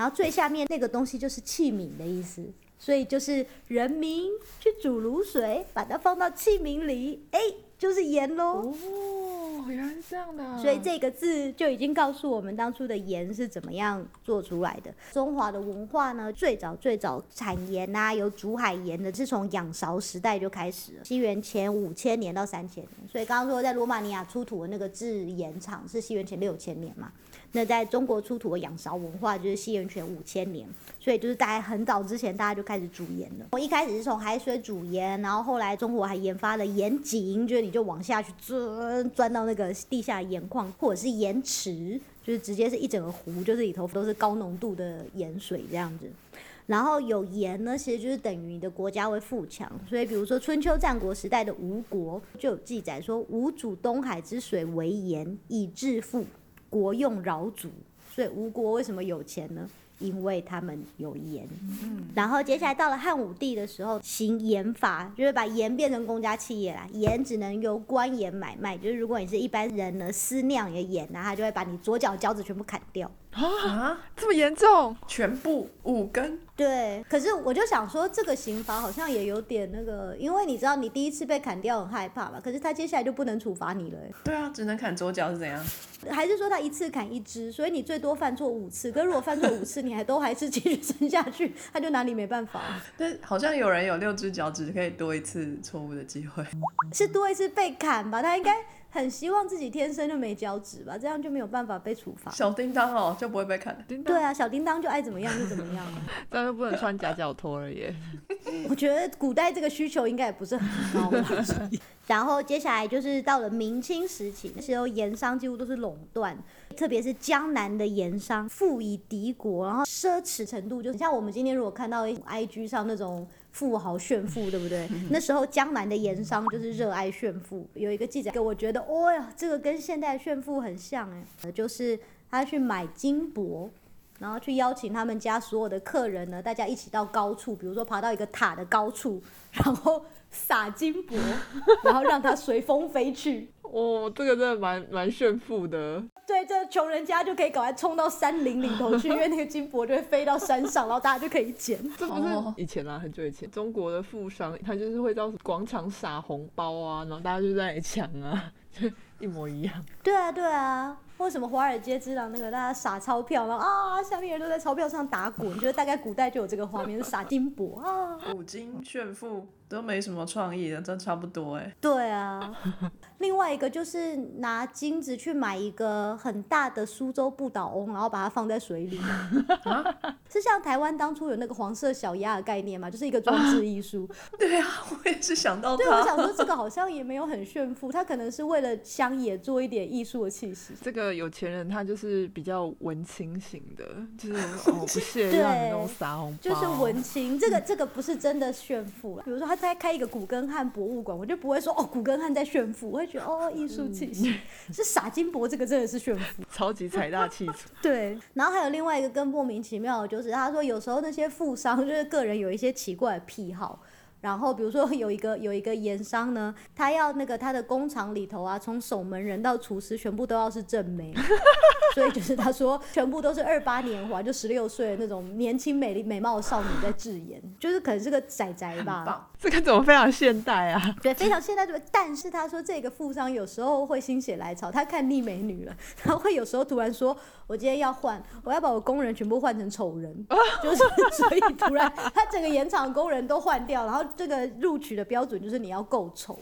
[SPEAKER 2] 然后最下面那个东西就是器皿的意思，所以就是人民去煮卤水，把它放到器皿里，哎，就是盐喽。
[SPEAKER 3] 哦，原来是这样的啊，
[SPEAKER 2] 所以这个字就已经告诉我们当初的盐是怎么样做出来的。中华的文化呢，最早最早产盐啊，有煮海盐的，是从仰韶时代就开始了，西元前五千年到三千年。所以刚刚说在罗马尼亚出土的那个制盐厂是西元前六千年嘛，那在中国出土的仰韶文化就是西元前五千年，所以就是大概很早之前大家就开始煮盐了。我一开始是从海水煮盐，然后后来中国还研发了盐井，就是你就往下去钻钻到那个地下盐矿，或者是盐池，就是直接是一整个湖，就是里头都是高浓度的盐水这样子。然后有盐呢，其实就是等于你的国家会富强。所以比如说春秋战国时代的吴国就有记载说，吴主东海之水为盐，以致富，国用饶祖。所以吴国为什么有钱呢？因为他们有盐。嗯然后接下来到了汉武帝的时候，行盐法，就是把盐变成公家企业啦，盐只能由官盐买卖，就是如果你是一般人呢，私酿的盐呢，他就会把你左脚脚趾全部砍掉。
[SPEAKER 1] 啊，
[SPEAKER 3] 这么严重？
[SPEAKER 1] 全部五根，
[SPEAKER 2] 对，可是我就想说，这个刑罚好像也有点那个，因为你知道你第一次被砍掉很害怕嘛，可是他接下来就不能处罚你了欸，
[SPEAKER 1] 对啊，只能砍左脚是怎样？
[SPEAKER 2] 还是说他一次砍一只，所以你最多犯错五次，可是如果犯错五次你还都还是继续生下去，他就拿你没办法，
[SPEAKER 1] 但好像有人有六只脚趾可以多一次错误的机会。
[SPEAKER 2] 是多一次被砍吧？他应该很希望自己天生就没脚趾吧，这样就没有办法被处罚。
[SPEAKER 1] 小叮当哦，就不会被砍。
[SPEAKER 3] 叮当
[SPEAKER 2] 对啊，小叮当就爱怎么样就怎么样。
[SPEAKER 3] 这样就不能穿夹脚拖而已。
[SPEAKER 2] 我觉得古代这个需求应该也不是很高吧。然后接下来就是到了明清时期，那时候盐商几乎都是垄断，特别是江南的盐商富以敌国，然后奢侈程度就像我们今天如果看到一 IG 上那种富豪炫富，对不对？那时候江南的盐商就是热爱炫富。有一个记者给我觉得，哦呀，这个跟现代炫富很像哎，就是他去买金箔。然后去邀请他们家所有的客人呢，大家一起到高处，比如说爬到一个塔的高处，然后撒金箔，然后让它随风飞去。
[SPEAKER 3] 哦，这个真的蛮蛮炫富的。
[SPEAKER 2] 对，这穷人家就可以赶快冲到山林里头去，因为那个金箔就会飞到山上，然后大家就可以捡。
[SPEAKER 3] 这不是
[SPEAKER 1] 哦
[SPEAKER 3] 以前啊，很久以前，中国的富商他就是会到广场撒红包啊，然后大家就在那里抢啊，就 一模一样。
[SPEAKER 2] 对啊，对啊。为什么华尔街之狼那个大家撒钞票，然后啊，下面人都在钞票上打滚？觉得大概古代就有这个画面，是撒金箔啊。
[SPEAKER 1] 古金炫富都没什么创意的，这差不多哎。
[SPEAKER 2] 对啊，另外一个就是拿金子去买一个很大的苏州不倒翁，然后把它放在水里。是像台湾当初有那个黄色小鸭的概念嘛，就是一个装置艺术。
[SPEAKER 1] 对啊，我也是想到
[SPEAKER 2] 对，我。想说这个好像也没有很炫富，他可能是为了乡野做一点艺术的气息。
[SPEAKER 3] 这个有钱人他就是比较文青型的，就是 哦不屑让你那种撒红包，
[SPEAKER 2] 就是文青，这个这个不是真的炫富了。比如说他在开一个古根汉博物馆，我就不会说哦古根汉在炫富，我会觉得哦艺术气息。是傻金箔这个真的是炫富。
[SPEAKER 3] 超级财大气粗。
[SPEAKER 2] 对，然后还有另外一个更莫名其妙的，就是他说有时候那些富商就是个人有一些奇怪的癖好。然后比如说有一个有一个盐商呢，他要那个他的工厂里头啊，从守门人到厨师全部都要是正妹，所以就是他说全部都是二八年华，就十六岁的那种年轻美丽美貌的少女在制盐，就是可能是个仔仔吧，
[SPEAKER 3] 这个怎么非常现代啊？
[SPEAKER 2] 对，非常现代对。但是他说这个富商有时候会心血来潮，他看腻美女了，然后会有时候突然说，我今天要换，我要把我工人全部换成丑人，就是所以突然他整个盐场工人都换掉，然后这个录取的标准就是你要够丑，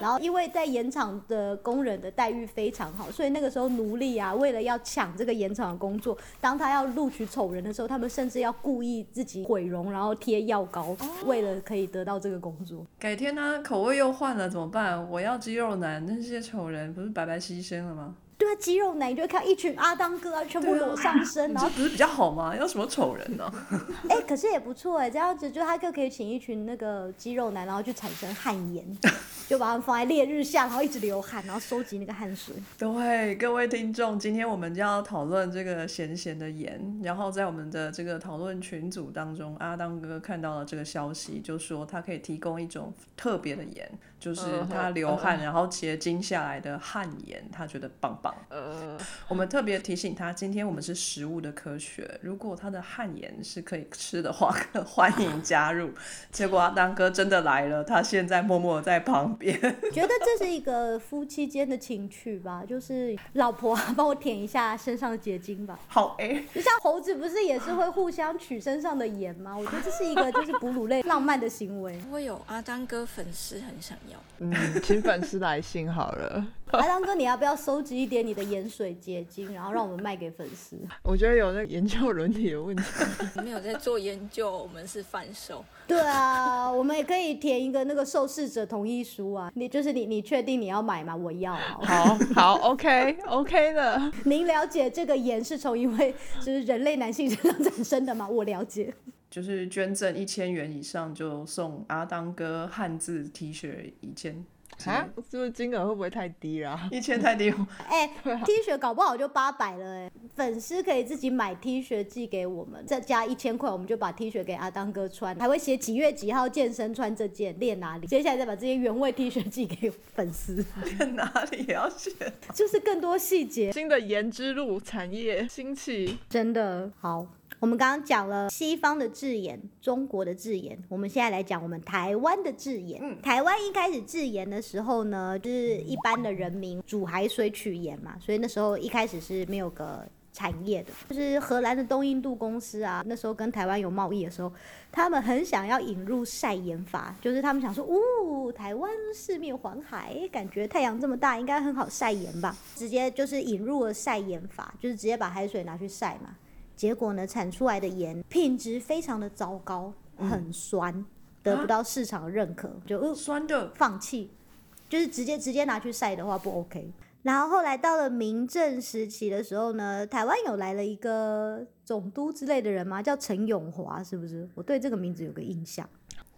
[SPEAKER 2] 然后因为在盐场的工人的待遇非常好，所以那个时候奴隶啊，为了要抢这个盐场的工作，当他要录取丑人的时候，他们甚至要故意自己毁容，然后贴药膏，为了可以得到这个工作。
[SPEAKER 1] 改天他口味又换了怎么办？我要肌肉男，那些丑人不是白白牺牲了吗？
[SPEAKER 2] 对啊，肌肉男你就会看一群阿当哥啊，全部裸上身，然后
[SPEAKER 1] 这不是比较好吗？要什么丑人呢？
[SPEAKER 2] 哎、可是也不错哎，这样子就他就可以请一群那个肌肉男，然后去产生汗颜，就把他们放在烈日下，然后一直流汗，然后收集那个汗水。
[SPEAKER 1] 对，各位听众，今天我们就要讨论这个咸咸的盐，然后在我们的这个讨论群组当中，阿当哥看到了这个消息，就说他可以提供一种特别的盐，就是他流汗然后结晶下来的汗盐，他觉得棒棒。
[SPEAKER 3] 呃，
[SPEAKER 1] 我们特别提醒他，今天我们是食物的科学，如果他的汗盐是可以吃的话，欢迎加入。结果阿当哥真的来了，他现在默默地在旁边。
[SPEAKER 2] 觉得这是一个夫妻间的情趣吧，就是老婆啊，帮我舔一下身上的结晶吧。
[SPEAKER 1] 好哎、
[SPEAKER 2] 就像猴子不是也是会互相取身上的盐吗？我觉得这是一个就是哺乳类浪漫的行为。
[SPEAKER 5] 会有阿当哥粉丝很想要，
[SPEAKER 3] 嗯，请粉丝来信好了。
[SPEAKER 2] 阿当哥，你要不要收集一点你的盐水结晶，然后让我们卖给粉丝？
[SPEAKER 3] 我觉得有那个研究伦理的问题。
[SPEAKER 5] 没有在做研究，我们是贩售。
[SPEAKER 2] 对啊，我们也可以填一个那个受试者同意书啊。你就是你，你确定你要买吗？我要好。
[SPEAKER 3] 好好，OK OK 的。
[SPEAKER 2] 您了解这个盐是从一位就是人类男性身上产生的吗？我了解。
[SPEAKER 1] 就是捐赠一千元以上就送阿当哥汉字 T 恤一件。
[SPEAKER 3] 啊，是不是金额会不会太低啦？
[SPEAKER 1] 一千太低，
[SPEAKER 2] 哎、t 恤搞不好就八百了哎、粉丝可以自己买 T 恤寄给我们，再加一千块，我们就把 T 恤给阿当哥穿，还会写几月几号健身穿这件，练哪里。接下来再把这些原味 T 恤 寄给粉丝，练
[SPEAKER 1] 哪里也要写？
[SPEAKER 2] 就是更多细节。
[SPEAKER 3] 新的盐之路产业兴起，
[SPEAKER 2] 真的好。我们刚刚讲了西方的制盐，中国的制盐，我们现在来讲我们台湾的制盐。
[SPEAKER 1] 嗯
[SPEAKER 2] 台湾一开始制盐的时候呢，就是一般的人民煮海水取盐嘛，所以那时候一开始是没有个产业的。就是荷兰的东印度公司啊，那时候跟台湾有贸易的时候，他们很想要引入晒盐法，就是他们想说，哦，台湾四面环海，感觉太阳这么大，应该很好晒盐吧？直接就是引入了晒盐法，就是直接把海水拿去晒嘛。结果呢，产出来的盐品质非常的糟糕，很酸，得不到市场的认可，就呃
[SPEAKER 1] 酸的，
[SPEAKER 2] 放弃，就是直接直接拿去晒的话不 OK。然后后来到了民政时期的时候呢，台湾有来了一个总督之类的人吗，叫陈永华，是不是？我对这个名字有个印象。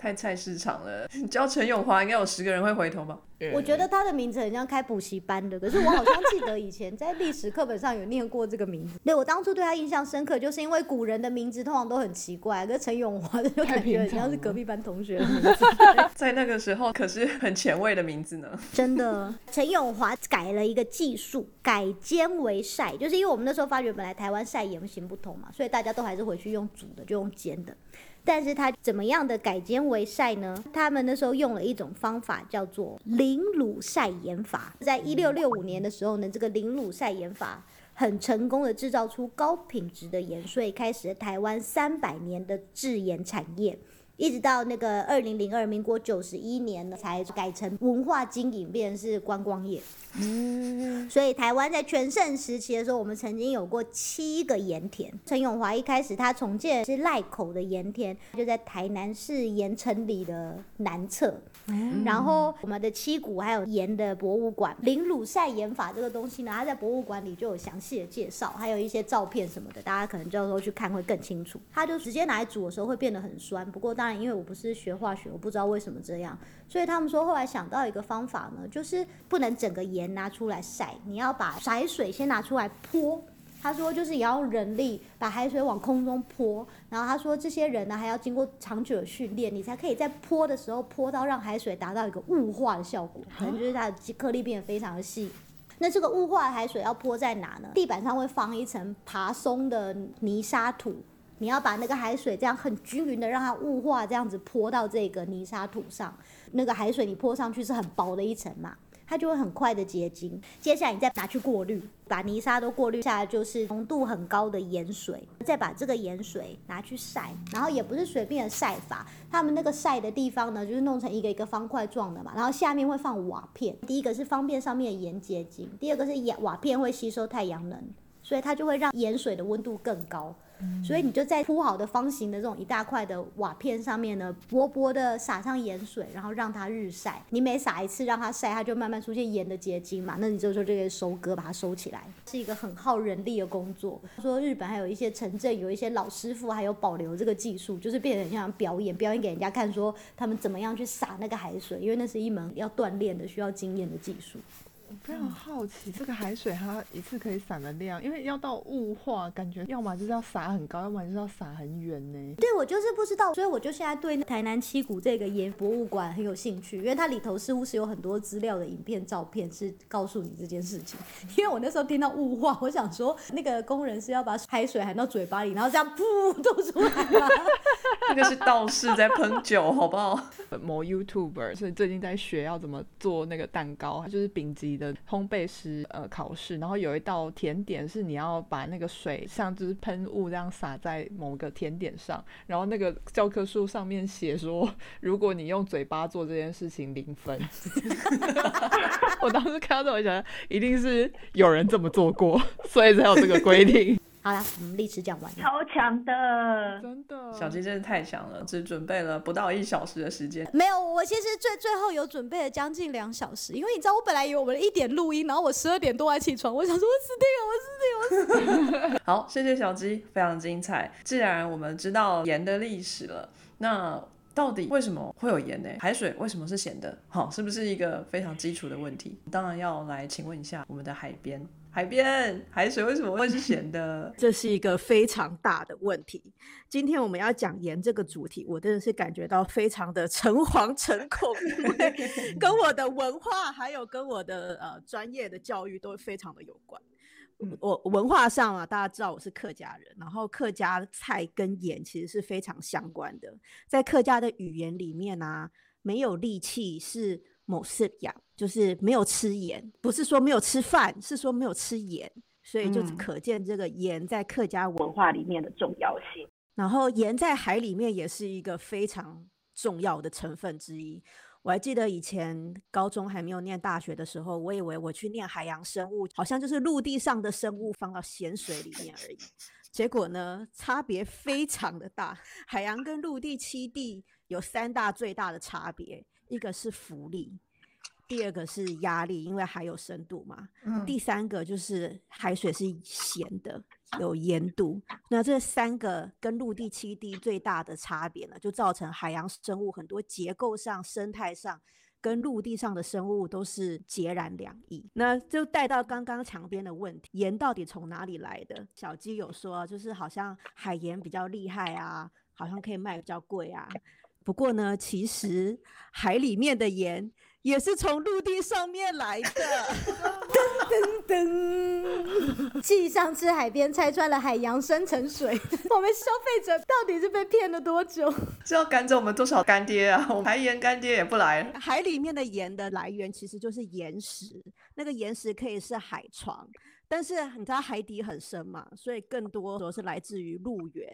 [SPEAKER 1] 太菜市场了。你叫陈永华，应该有十个人会回头吧？
[SPEAKER 2] 我觉得他的名字很像开补习班的，可是我好像记得以前在历史课本上有念过这个名字。对我当初对他印象深刻，就是因为古人的名字通常都很奇怪，可是陈永华的就感觉很像是隔壁班同学的名字。
[SPEAKER 1] 在那个时候可是很前卫的名字呢。
[SPEAKER 2] 真的，陈永华改了一个技术，改煎为晒，就是因为我们那时候发觉本来台湾晒盐行不通嘛，所以大家都还是回去用煮的，就用煎的。但是它怎么样的改煎为晒呢？他们那时候用了一种方法，叫做零卤晒盐法。在一六六五年的时候呢，这个零卤晒盐法很成功的制造出高品质的盐，所以开始了台湾三百年的制盐产业。一直到那个二零零二民国九十一年呢，才改成文化经营，变成是观光业。所以台湾在全盛时期的时候，我们曾经有过七个盐田。陈永华一开始他重建的是赖口的盐田，就在台南市盐城里的南侧。然后我们的七股还有盐的博物馆，林鲁晒盐法这个东西呢，它在博物馆里就有详细的介绍，还有一些照片什么的，大家可能到时候去看会更清楚。它就直接拿来煮的时候会变得很酸，不过当然因为我不是学化学，我不知道为什么这样，所以他们说后来想到一个方法呢，就是不能整个盐拿出来晒，你要把海水先拿出来泼。他说，就是也要用人力把海水往空中泼，然后他说这些人呢还要经过长久的训练，你才可以在泼的时候泼到让海水达到一个雾化的效果，可能就是它的颗粒变得非常的细。那这个雾化的海水要泼在哪呢？地板上会放一层爬松的泥沙土，你要把那个海水这样很均匀的让它雾化，这样子泼到这个泥沙土上。那个海水你泼上去是很薄的一层嘛，它就会很快的结晶。接下来你再拿去过滤，把泥沙都过滤下来，就是浓度很高的盐水。再把这个盐水拿去晒，然后也不是随便的晒法，他们那个晒的地方呢，就是弄成一个一个方块状的嘛，然后下面会放瓦片。第一个是方便上面的盐结晶，第二个是盐瓦片会吸收太阳能，所以它就会让盐水的温度更高。所以你就在铺好的方形的这种一大块的瓦片上面呢，薄薄的撒上盐水，然后让它日晒。你每撒一次让它晒，它就慢慢出现盐的结晶嘛。那你就说这个收割，把它收起来，是一个很耗人力的工作。说日本还有一些城镇有一些老师傅还有保留这个技术，就是变得很像表演，表演给人家看，说他们怎么样去撒那个海水，因为那是一门要锻炼的、需要经验的技术。
[SPEAKER 3] 我非常好奇，这个海水它一次可以散的量，因为要到雾化，感觉要么就是要撒很高，要么就是要撒很远呢。
[SPEAKER 2] 对，我就是不知道，所以我就现在对台南七股这个盐博物馆很有兴趣，因为它里头似乎是有很多资料的影片、照片，是告诉你这件事情。因为我那时候听到雾化，我想说那个工人是要把海水含到嘴巴里，然后这样噗吐出来吗？
[SPEAKER 1] 那个是道士在喷酒，好不好？
[SPEAKER 3] 某 YouTuber 所以最近在学要怎么做那个蛋糕，它就是丙级的烘焙师呃考试，然后有一道甜点是你要把那个水像就是喷雾这样洒在某个甜点上，然后那个教科书上面写说，如果你用嘴巴做这件事情零分。我当时看到这，我想一定是有人这么做过，所以才有这个规定。
[SPEAKER 2] 好啦，我们历史讲完了。
[SPEAKER 4] 超强的，
[SPEAKER 3] 真的，
[SPEAKER 1] 小鸡真的太强了，只准备了不到一小时的时间。
[SPEAKER 2] 没有，我其实最最后有准备了将近两小时，因为你知道我本来以为我们一点录音，然后我十二点多才起床，我想说我死定了，我死定了，我死定了。
[SPEAKER 1] 好，谢谢小鸡，非常精彩。既然我们知道盐的历史了，那到底为什么会有盐呢？海水为什么是咸的？好，是不是一个非常基础的问题？当然要来请问一下我们的海边，海边海水为什么会是咸的？
[SPEAKER 6] 这是一个非常大的问题。今天我们要讲盐这个主题，我真的是感觉到非常的诚惶诚恐，因为 跟我的文化还有跟我的呃专业的教育都非常的有关。我文化上啊，大家知道我是客家人，然后客家菜跟盐其实是非常相关的。在客家的语言里面啊，没有力气是某事养，就是没有吃盐，不是说没有吃饭，是说没有吃盐，所以就可见这个盐在客家文化里面的重要性。然后盐在海里面也是一个非常重要的成分之一。我还记得以前高中还没有念大学的时候，我以为我去念海洋生物，好像就是陆地上的生物放到咸水里面而已。结果呢，差别非常的大。海洋跟陆地七地有三大最大的差别，一个是浮力。第二个是压力，因为还有深度嘛。第三个就是海水是咸的，有盐度。那这三个跟陆地栖地最大的差别呢，就造成海洋生物很多结构上、生态上跟陆地上的生物都是截然两异。那就带到刚刚墙边的问题：盐到底从哪里来的？小鸡有说，就是好像海盐比较厉害啊，好像可以卖比较贵啊。不过呢，其实海里面的盐。也是从陆地上面来的，
[SPEAKER 2] 噔噔噔！继上次海边拆穿了海洋深层水，我们消费者到底是被骗了多久？
[SPEAKER 1] 这要赶走我们多少干爹啊？我们海盐干爹也不来了。
[SPEAKER 6] 海里面的盐的来源其实就是岩石，那个岩石可以是海床，但是你知道海底很深嘛，所以更多都是来自于陆源，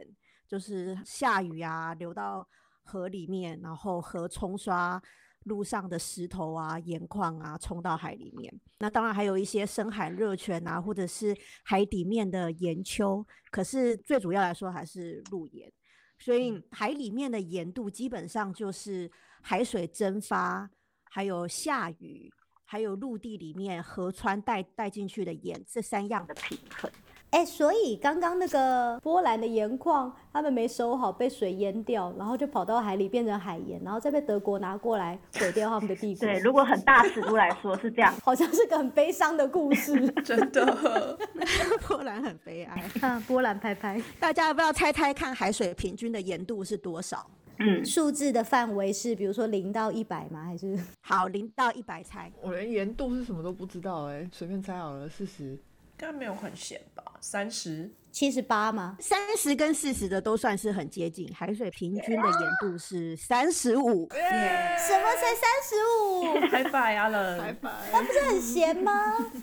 [SPEAKER 6] 就是下雨啊，流到河里面，然后河冲刷。路上的石头啊、盐矿啊，冲到海里面。那当然还有一些深海热泉啊，或者是海底面的盐丘。可是最主要来说还是陆盐。所以海里面的盐度基本上就是海水蒸发，还有下雨，还有陆地里面河川带带进去的盐这三样的平衡。
[SPEAKER 2] 哎，所以刚刚那个波兰的盐矿，他们没收好，被水淹掉，然后就跑到海里变成海盐，然后再被德国拿过来毁掉他们的帝国。
[SPEAKER 4] 对，如果很大尺度来说是这样，
[SPEAKER 2] 好像是个很悲伤的故事，
[SPEAKER 1] 真的。
[SPEAKER 6] 波兰很悲哀。
[SPEAKER 2] 啊，波兰拍拍，
[SPEAKER 6] 大家要不要猜猜看海水平均的盐度是多少？
[SPEAKER 2] 嗯，数字的范围是比如说零到一百吗？还是
[SPEAKER 6] 好零到一百猜？
[SPEAKER 3] 我连盐度是什么都不知道哎，随便猜好了，四十。
[SPEAKER 1] 应该没有很咸吧？三十
[SPEAKER 2] 七十八吗？
[SPEAKER 6] 三十跟四十的都算是很接近。海水平均的盐度是三十五。
[SPEAKER 2] 什么才三十
[SPEAKER 1] 五？太白啊了，
[SPEAKER 3] 太白。
[SPEAKER 2] 那不是很咸吗？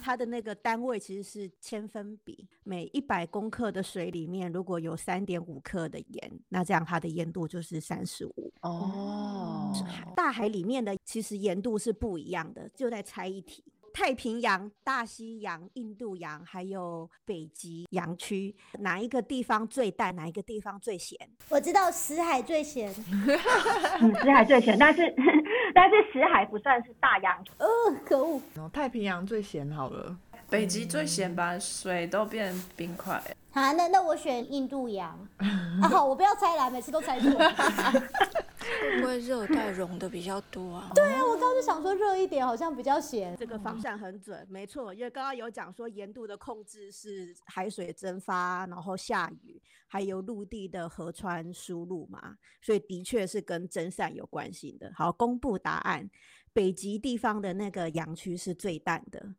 [SPEAKER 6] 它的那个单位其实是千分比，每一百公克的水里面如果有三点五克的盐，那这样它的盐度就是三十五。
[SPEAKER 1] 哦。
[SPEAKER 6] 大海里面的其实盐度是不一样的，就在猜一题。太平洋、大西洋、印度洋，还有北极洋区，哪一个地方最淡？哪一个地方最咸？
[SPEAKER 2] 我知道死海最咸，
[SPEAKER 4] 死海最咸，但是 但是死海不算是大洋。
[SPEAKER 2] 呃，可恶！
[SPEAKER 3] 太平洋最咸好了，
[SPEAKER 1] 北极最咸吧？水都变冰块。
[SPEAKER 2] 好，那那我选印度洋。啊好，我不要猜了，每次都猜错。
[SPEAKER 5] 会不会 热带融的比较多啊？
[SPEAKER 2] 对啊，我刚刚就想说热一点好像比较咸。
[SPEAKER 6] 这个方向很准，没错，因为刚刚有讲说盐度的控制是海水蒸发，然后下雨，还有陆地的河川输入嘛，所以的确是跟蒸散有关系的。好，公布答案，北极地方的那个洋区是最淡的，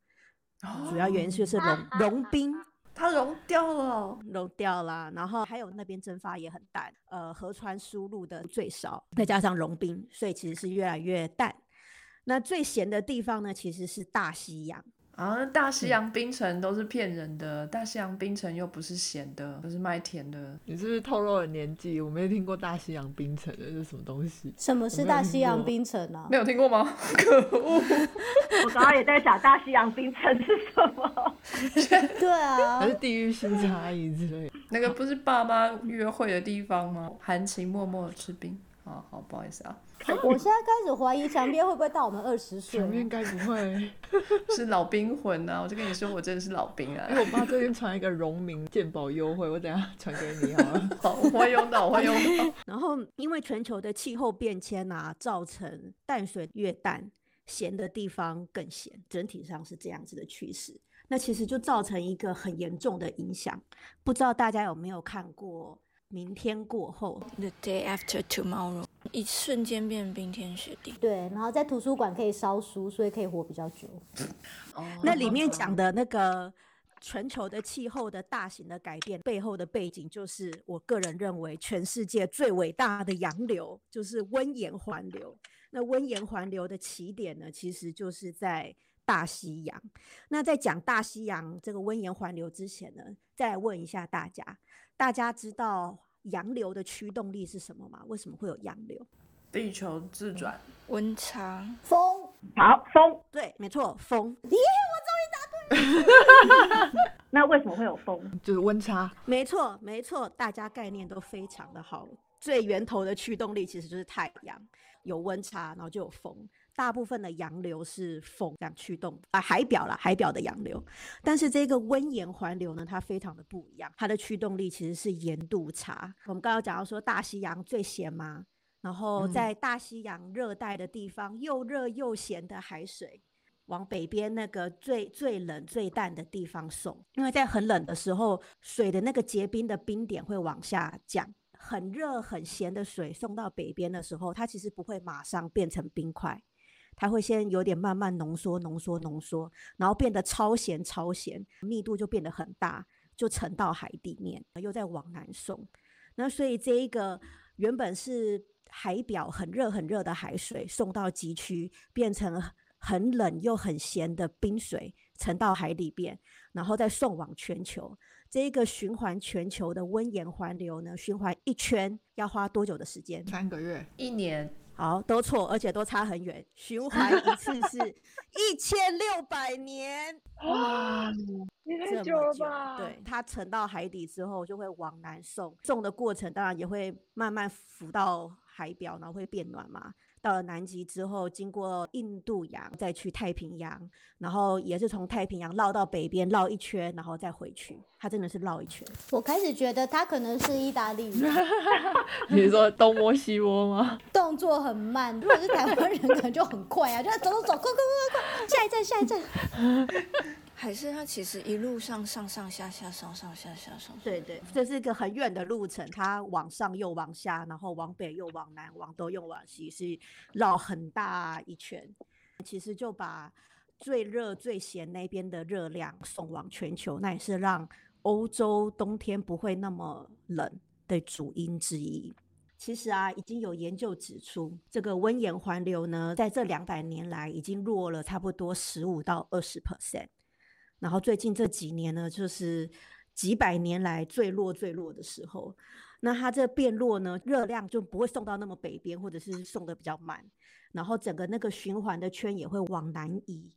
[SPEAKER 6] 主要原因就是融融冰。
[SPEAKER 1] 它融掉了，
[SPEAKER 6] 融掉了，然后还有那边蒸发也很淡，呃，河川输入的最少，再加上融冰，所以其实是越来越淡。那最咸的地方呢，其实是大西洋。
[SPEAKER 1] 啊，大西洋冰城都是骗人的，大西洋冰城又不是咸的，都是卖甜的。
[SPEAKER 3] 你是不是透露了年纪？我没听过大西洋冰城的是什么东西？
[SPEAKER 2] 什么是大西洋冰城啊？
[SPEAKER 1] 没有听过吗？可恶！
[SPEAKER 4] 我刚刚也在想大西洋冰城是什么？
[SPEAKER 2] 对啊，
[SPEAKER 3] 还是地域性差异之类的？
[SPEAKER 1] 那个不是爸妈约会的地方吗？含情脉脉吃冰。好好，不好意思啊，
[SPEAKER 2] 我现在开始怀疑墙边会不会到我们二十岁
[SPEAKER 3] 前。面该不会？
[SPEAKER 1] 是老兵魂啊！我就跟你说，我真的是老兵啊
[SPEAKER 3] 因！为我爸最近传一个荣民健保优惠，我等下传给你好了。
[SPEAKER 1] 好，我会用到，我会用到。
[SPEAKER 6] 然后，因为全球的气候变迁啊，造成淡水越淡，咸的地方更咸，整体上是这样子的趋势。那其实就造成一个很严重的影响。不知道大家有没有看过《明天过后》
[SPEAKER 5] ？The day after tomorrow，一瞬间变冰天雪地。
[SPEAKER 2] 对，然后在图书馆可以烧书，所以可以活比较久。
[SPEAKER 6] 那里面讲的那个全球的气候的大型的改变背后的背景，就是我个人认为全世界最伟大的洋流，就是温盐环流。那温盐环流的起点呢，其实就是在大西洋。那在讲大西洋这个温盐环流之前呢，再来问一下大家，大家知道洋流的驱动力是什么吗？为什么会有洋流？
[SPEAKER 1] 地球自转，
[SPEAKER 5] 温差，
[SPEAKER 2] 风，
[SPEAKER 4] 好，风，
[SPEAKER 6] 对，没错，风。
[SPEAKER 4] 那为什么会有风？
[SPEAKER 3] 就是温差，
[SPEAKER 6] 没错，没错，大家概念都非常的好。最源头的驱动力其实就是太阳，有温差，然后就有风。大部分的洋流是风这样驱动啊，海表啦，海表的洋流。但是这个温盐环流呢，它非常的不一样，它的驱动力其实是盐度差。我们刚刚讲到说大西洋最咸吗，然后在大西洋热带的地方，又热又咸的海水。往北边那个最最冷最淡的地方送，因为在很冷的时候，水的那个结冰的冰点会往下降。很热很咸的水送到北边的时候，它其实不会马上变成冰块，它会先有点慢慢浓缩、浓缩、浓缩，然后变得超咸、超咸，密度就变得很大，就沉到海底面，又再往南送。那所以这一个原本是海表很热很热的海水，送到极区变成很冷又很咸的冰水，沉到海里边，然后再送往全球。这一个循环全球的温盐环流呢，循环一圈要花多久的时间？
[SPEAKER 3] 三个月，
[SPEAKER 1] 一年
[SPEAKER 6] 好，都错，而且都差很远。循 环一次是一千六百年，
[SPEAKER 3] 哇，也
[SPEAKER 6] 这么久？对，它沉到海底之后就会往南送，送的过程当然也会慢慢浮到海表，然后会变暖嘛。到了南极之后，经过印度洋，再去太平洋，然后也是从太平洋绕到北边绕一圈，然后再回去。他真的是绕一圈。
[SPEAKER 2] 我开始觉得他可能是意大利人，
[SPEAKER 3] 你说东摸西摸吗？
[SPEAKER 2] 动作很慢；如果是台湾人，可能就很快啊，就走走走，快快快快快，下一站下一站。
[SPEAKER 5] 还是它其实一路上上上下下上上下下上上。
[SPEAKER 6] 对对，这是一个很远的路程，它往上又往下，然后往北又往南，往东又往西，是绕很大一圈。其实就把最热最咸那边的热量送往全球，那也是让欧洲冬天不会那么冷的主因之一。其实啊，已经有研究指出，这个温盐环流呢，在这两百年来已经弱了差不多十五到二十 percent。然后最近这几年呢，就是几百年来最弱最弱的时候。那它这变弱呢，热量就不会送到那么北边，或者是送的比较慢，然后整个那个循环的圈也会往南移。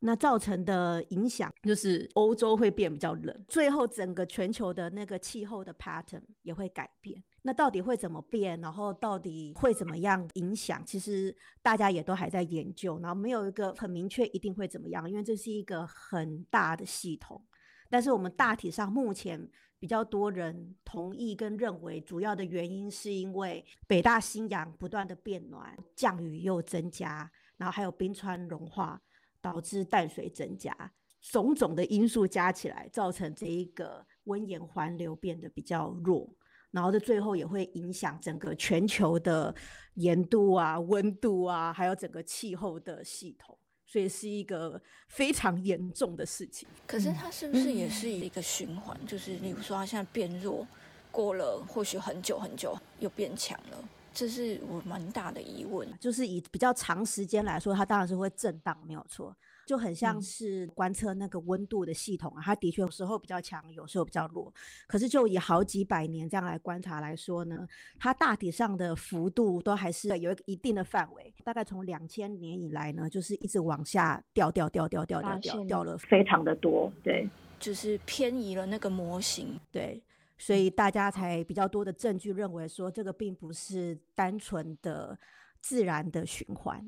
[SPEAKER 6] 那造成的影响就是欧洲会变比较冷，最后整个全球的那个气候的 pattern 也会改变。那到底会怎么变？然后到底会怎么样影响？其实大家也都还在研究，然后没有一个很明确一定会怎么样，因为这是一个很大的系统。但是我们大体上目前比较多人同意跟认为，主要的原因是因为北大西洋不断的变暖，降雨又增加，然后还有冰川融化，导致淡水增加，种种的因素加起来，造成这一个温盐环流变得比较弱。然后这最后也会影响整个全球的盐度啊、温度啊，还有整个气候的系统，所以是一个非常严重的事情。
[SPEAKER 5] 可是它是不是也是一个循环？就是例如说，它现在变弱，过了或许很久很久又变强了，这是我蛮大的疑问，
[SPEAKER 6] 就是以比较长时间来说，它当然是会震荡，没有错，就很像是观测那个温度的系统啊，它的确有时候比较强，有时候比较弱。可是就以好几百年这样来观察来说呢，它大体上的幅度都还是有一个一定的范围，大概从两千年以来呢，就是一直往下掉掉掉掉掉掉掉掉了
[SPEAKER 4] 非常的多，对。
[SPEAKER 5] 就是偏移了那个模型，
[SPEAKER 6] 对，所以大家才比较多的证据认为说这个并不是单纯的自然的循环，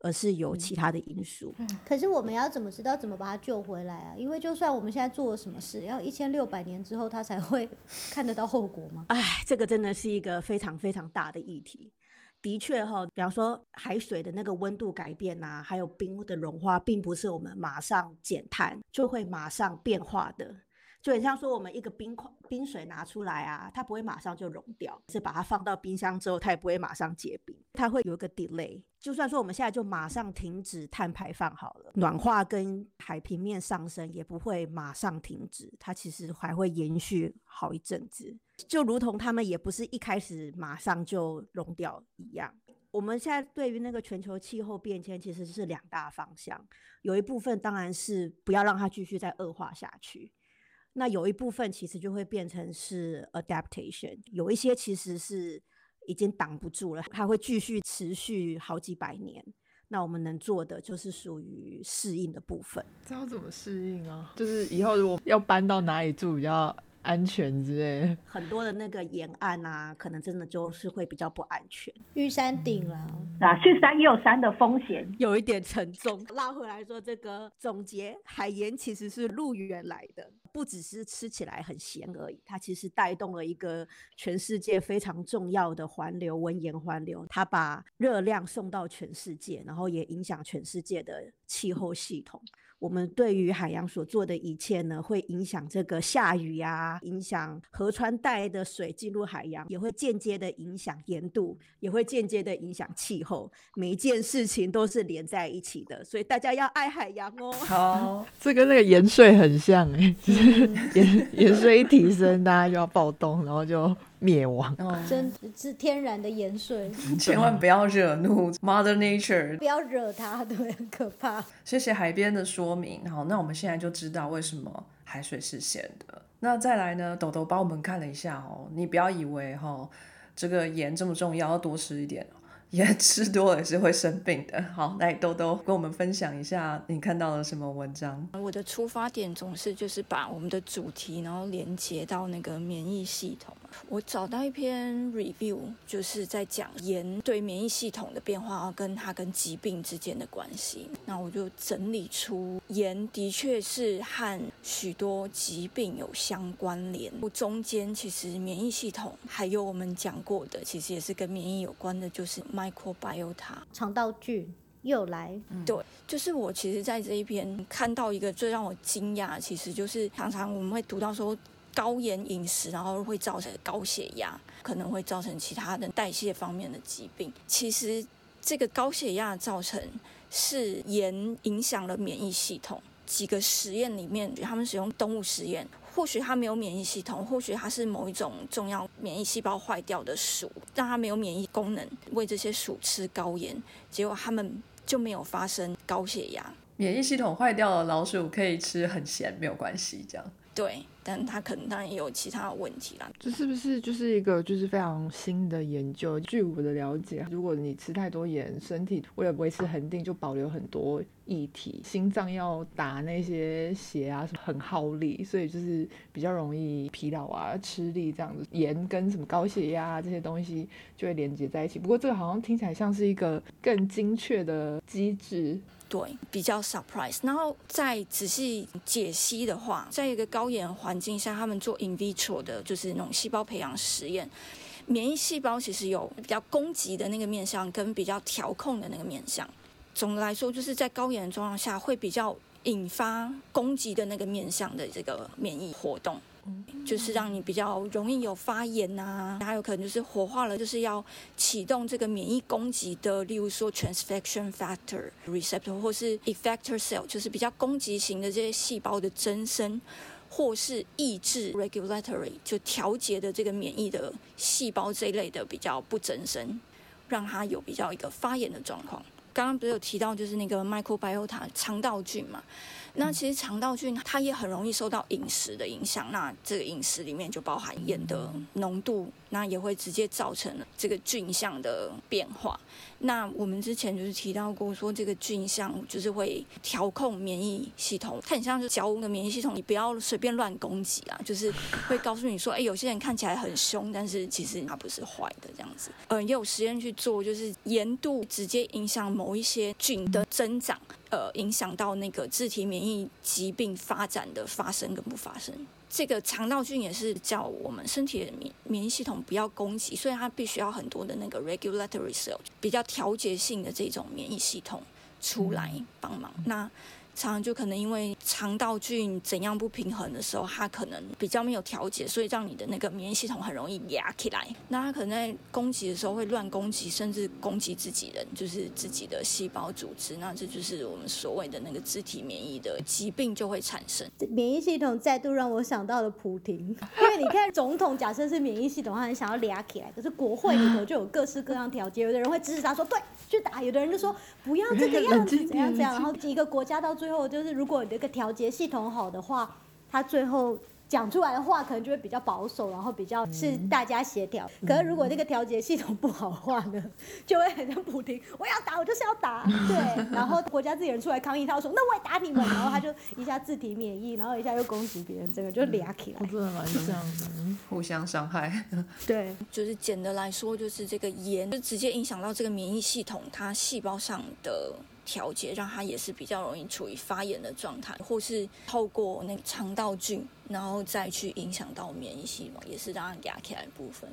[SPEAKER 6] 而是有其他的因素。
[SPEAKER 2] 可是我们要怎么知道怎么把它救回来啊？因为就算我们现在做了什么事，要一千六百年之后它才会 看得到后果吗？
[SPEAKER 6] 哎，这个真的是一个非常非常大的议题。的确哈，比方说海水的那个温度改变啊，还有冰的融化，并不是我们马上减碳就会马上变化的。就很像说，我们一个冰块冰水拿出来啊，它不会马上就融掉，是把它放到冰箱之后，它也不会马上结冰，它会有一个 delay。就算说我们现在就马上停止碳排放好了，暖化跟海平面上升也不会马上停止，它其实还会延续好一阵子。就如同他们也不是一开始马上就融掉一样。我们现在对于那个全球气候变迁，其实是两大方向，有一部分当然是不要让它继续再恶化下去。那有一部分其实就会变成是 adaptation，有一些其实是已经挡不住了，它会继续持续好几百年。那我们能做的就是属于适应的部分。
[SPEAKER 3] 这要怎么适应啊？就是以后如果要搬到哪里住比较安全之类，
[SPEAKER 6] 很多的那个沿岸啊，可能真的就是会比较不安全。
[SPEAKER 2] 玉山顶了，
[SPEAKER 4] 啊，去山也有山的风险，
[SPEAKER 6] 有一点沉重。拉回来说，这个总结，海盐其实是陆源来的。不只是吃起来很咸而已，它其实带动了一个全世界非常重要的环流——温盐环流。它把热量送到全世界，然后也影响全世界的气候系统。我们对于海洋所做的一切呢，会影响这个下雨啊，影响河川带的水进入海洋，也会间接的影响盐度，也会间接的影响气候。每一件事情都是连在一起的，所以大家要爱海洋哦。
[SPEAKER 1] 好，
[SPEAKER 3] 这跟那个盐税很像哎，就是盐盐税一提升，大家就要暴动，然后就。灭亡，哦
[SPEAKER 2] 真是天然的盐水，
[SPEAKER 1] 千万不要惹怒 Mother Nature，
[SPEAKER 2] 不要惹它，对，很可怕。
[SPEAKER 1] 谢谢海边的说明，好，那我们现在就知道为什么海水是咸的。那再来呢，豆豆帮我们看了一下哦，你不要以为哈这个盐这么重要，要多吃一点。盐吃多了也是会生病的。好，来豆豆跟我们分享一下你看到了什么文章。
[SPEAKER 5] 我的出发点总是就是把我们的主题，然后连接到那个免疫系统。我找到一篇 review，就是在讲盐对免疫系统的变化，跟它跟疾病之间的关系。那我就整理出盐的确是和许多疾病有相关联。中间其实免疫系统还有我们讲过的，其实也是跟免疫有关的，就是 microbiota
[SPEAKER 2] 肠道菌又来。
[SPEAKER 5] 对，就是我其实在这一篇看到一个最让我惊讶，其实就是常常我们会读到说。高盐饮食，然后会造成高血压，可能会造成其他的代谢方面的疾病。其实这个高血压造成是盐影响了免疫系统。几个实验里面，他们使用动物实验，或许它没有免疫系统，或许它是某一种重要免疫细胞坏掉的鼠，让它没有免疫功能，喂这些鼠吃高盐，结果它们就没有发生高血压。
[SPEAKER 1] 免疫系统坏掉了，老鼠可以吃很咸，没有关系，这样。
[SPEAKER 5] 对。但它可能当然也有其他问题啦。
[SPEAKER 3] 这是不是就是一个就是非常新的研究？据我的了解，如果你吃太多盐，身体为了维持恒定，就保留很多液体，心脏要打那些血啊什么，很耗力，所以就是比较容易疲劳啊、吃力这样子。盐跟什么高血压这些东西就会连接在一起。不过这个好像听起来像是一个更精确的机制。
[SPEAKER 5] 对，比较 surprise。然后再仔细解析的话，在一个高盐环境下，他们做 in vitro 的，就是那种细胞培养实验，免疫细胞其实有比较攻击的那个面向，跟比较调控的那个面向。总的来说，就是在高盐状况下，会比较引发攻击的那个面向的这个免疫活动。就是让你比较容易有发炎呐，还有可能就是活化了，就是要启动这个免疫攻击的，例如说 transfection factor receptor 或是 effector cell，就是比较攻击型的这些细胞的增生，或是抑制 regulatory 就调节的这个免疫的细胞这一类的比较不增生，让它有比较一个发炎的状况。刚刚不是有提到就是那个 microbiota 肠道菌嘛？那其实肠道菌它也很容易受到饮食的影响，那这个饮食里面就包含盐的浓度，那也会直接造成这个菌相的变化。那我们之前就是提到过，说这个菌相就是会调控免疫系统，它很像是教的免疫系统，你不要随便乱攻击啊，就是会告诉你说，哎，有些人看起来很凶，但是其实它不是坏的这样子。嗯，也有实验去做，就是盐度直接影响某一些菌的增长，呃，影响到那个自体免疫疾病发展的发生跟不发生。这个肠道菌也是叫我们身体的免免疫系统不要攻击，所以它必须要很多的那个 regulatory cell 比较调节性的这种免疫系统出来帮忙。那常常就可能因为肠道菌怎样不平衡的时候，它可能比较没有调节，所以让你的那个免疫系统很容易压起来。那它可能在攻击的时候会乱攻击，甚至攻击自己人，就是自己的细胞组织。那这就是我们所谓的那个自体免疫的疾病就会产生。
[SPEAKER 2] 免疫系统再度让我想到了普廷，因为你看总统假设是免疫系统，他很想要压起来，可是国会里头就有各式各样调节，有的人会支持他说对去打，有的人就说不要这个样子 怎样怎样，然后一个国家到最后就是如果你这个调节系统好的话，他最后讲出来的话可能就会比较保守，然后比较是大家协调。可是如果这个调节系统不好的话呢，就会很像普京，我要打我就是要打，对。然后国家自己人出来抗议，他说那我也打你们，然后他就一下自体免疫，然后一下又攻击别人，这个就俩起来，
[SPEAKER 3] 真的蛮 这样的。
[SPEAKER 1] 互相伤害。
[SPEAKER 2] 对，
[SPEAKER 5] 就是简的来说，就是这个盐就直接影响到这个免疫系统，它细胞上的。调节让它也是比较容易处于发炎的状态，或是透过那个肠道菌，然后再去影响到免疫系统，也是让它压起来部分。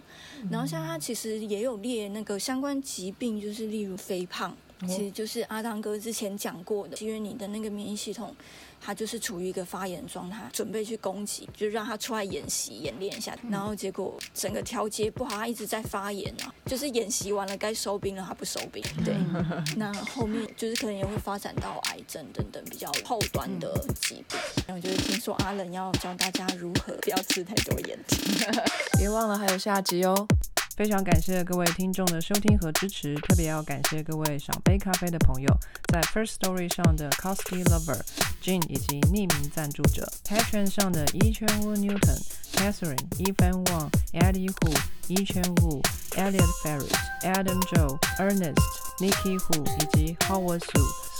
[SPEAKER 5] 然后像它其实也有列那个相关疾病，就是例如肥胖，其实就是阿汤哥之前讲过的，因为你的那个免疫系统。他就是处于一个发炎状态，准备去攻击，就让他出来演习演练一下，然后结果整个调节不好，他一直在发炎啊。就是演习完了该收兵了，他不收兵。对，那后面就是可能也会发展到癌症等等比较后端的疾病。然后就是听说阿冷要教大家如何不要吃太多盐，
[SPEAKER 1] 别忘了还有下集哦。非常感谢各位听众的收听和支持，特别要感谢各位赏杯咖啡的朋友，在 First Story 上的 Costy Lover、Jean 以及匿名赞助者，Patreon 上的一圈屋 Newton、Catherine、Evan Wang、Eddie Hu、一圈屋、Elliot Ferris、Adam Joe、Ernest、Nikki Hu 以及 Howard Su。